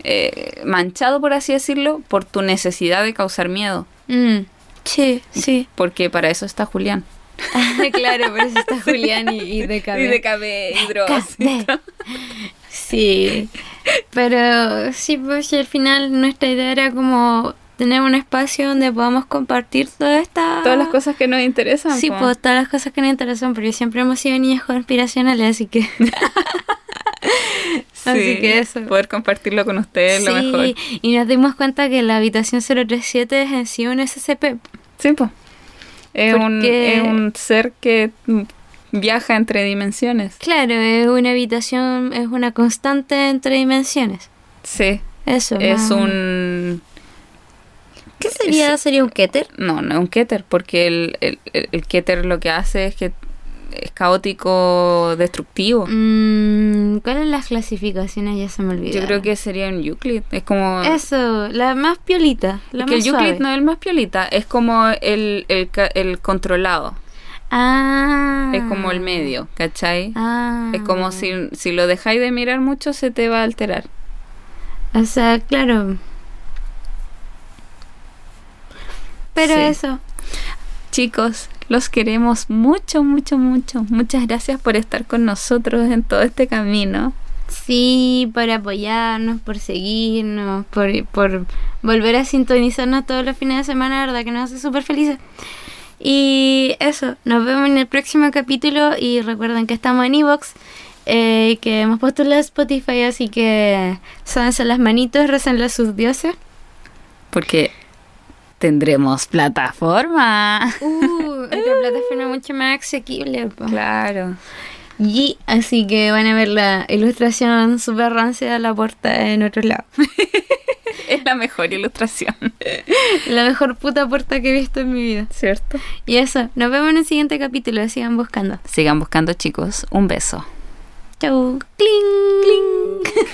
eh, manchado, por así decirlo, por tu necesidad de causar miedo. Mm, sí, sí. Porque para eso está Julián. claro, por eso está Julián y, y de Y de cabello y drogas. y todo. Sí, pero sí, pues al final nuestra idea era como tener un espacio donde podamos compartir toda esta... Todas las cosas que nos interesan. Sí, pues todas las cosas que nos interesan, porque siempre hemos sido niñas conspiracionales, así que... así Sí, que eso. Poder compartirlo con ustedes es lo mejor. y nos dimos cuenta que la habitación 037 es en sí un SCP. Sí, pues. Es un, es un ser que viaja entre dimensiones. Claro, es una habitación, es una constante entre dimensiones. Sí. Eso. Es más- un. ¿Qué sería? ¿Sería un Keter? No, no es un Keter, porque el, el, el- el Keter lo que hace es que es caótico, destructivo. Mm, ¿Cuáles las clasificaciones? Ya se me olvidó. Yo creo que sería un Euclid. Es como. Eso, la más piolita. La que más el Euclid suave. no es el más piolita, es como el, el, el controlado. Ah. Es como el medio, ¿cachai? Ah. Es como si, si lo dejáis de mirar mucho, se te va a alterar. O sea, claro. Pero Sí. eso. Chicos, los queremos mucho, mucho, mucho. Muchas gracias por estar con nosotros en todo este camino. Sí, por apoyarnos, por seguirnos, por, por volver a sintonizarnos todos los fines de semana, la verdad que nos hace súper felices. Y eso, nos vemos en el próximo capítulo y recuerden que estamos en Evox, eh, que hemos puesto la Spotify, así que sádense las manitos, recenle a sus dioses. Porque Tendremos plataforma. Uh, otra plataforma mucho más asequible. po. Claro. Y así que van a ver la ilustración super rancia de la puerta en otro lado. Es la mejor ilustración. la mejor puta puerta que he visto en mi vida. ¿Cierto? Y eso, nos vemos en el siguiente capítulo. Sigan buscando. Sigan buscando, chicos. Un beso. Chau. Cling, cling.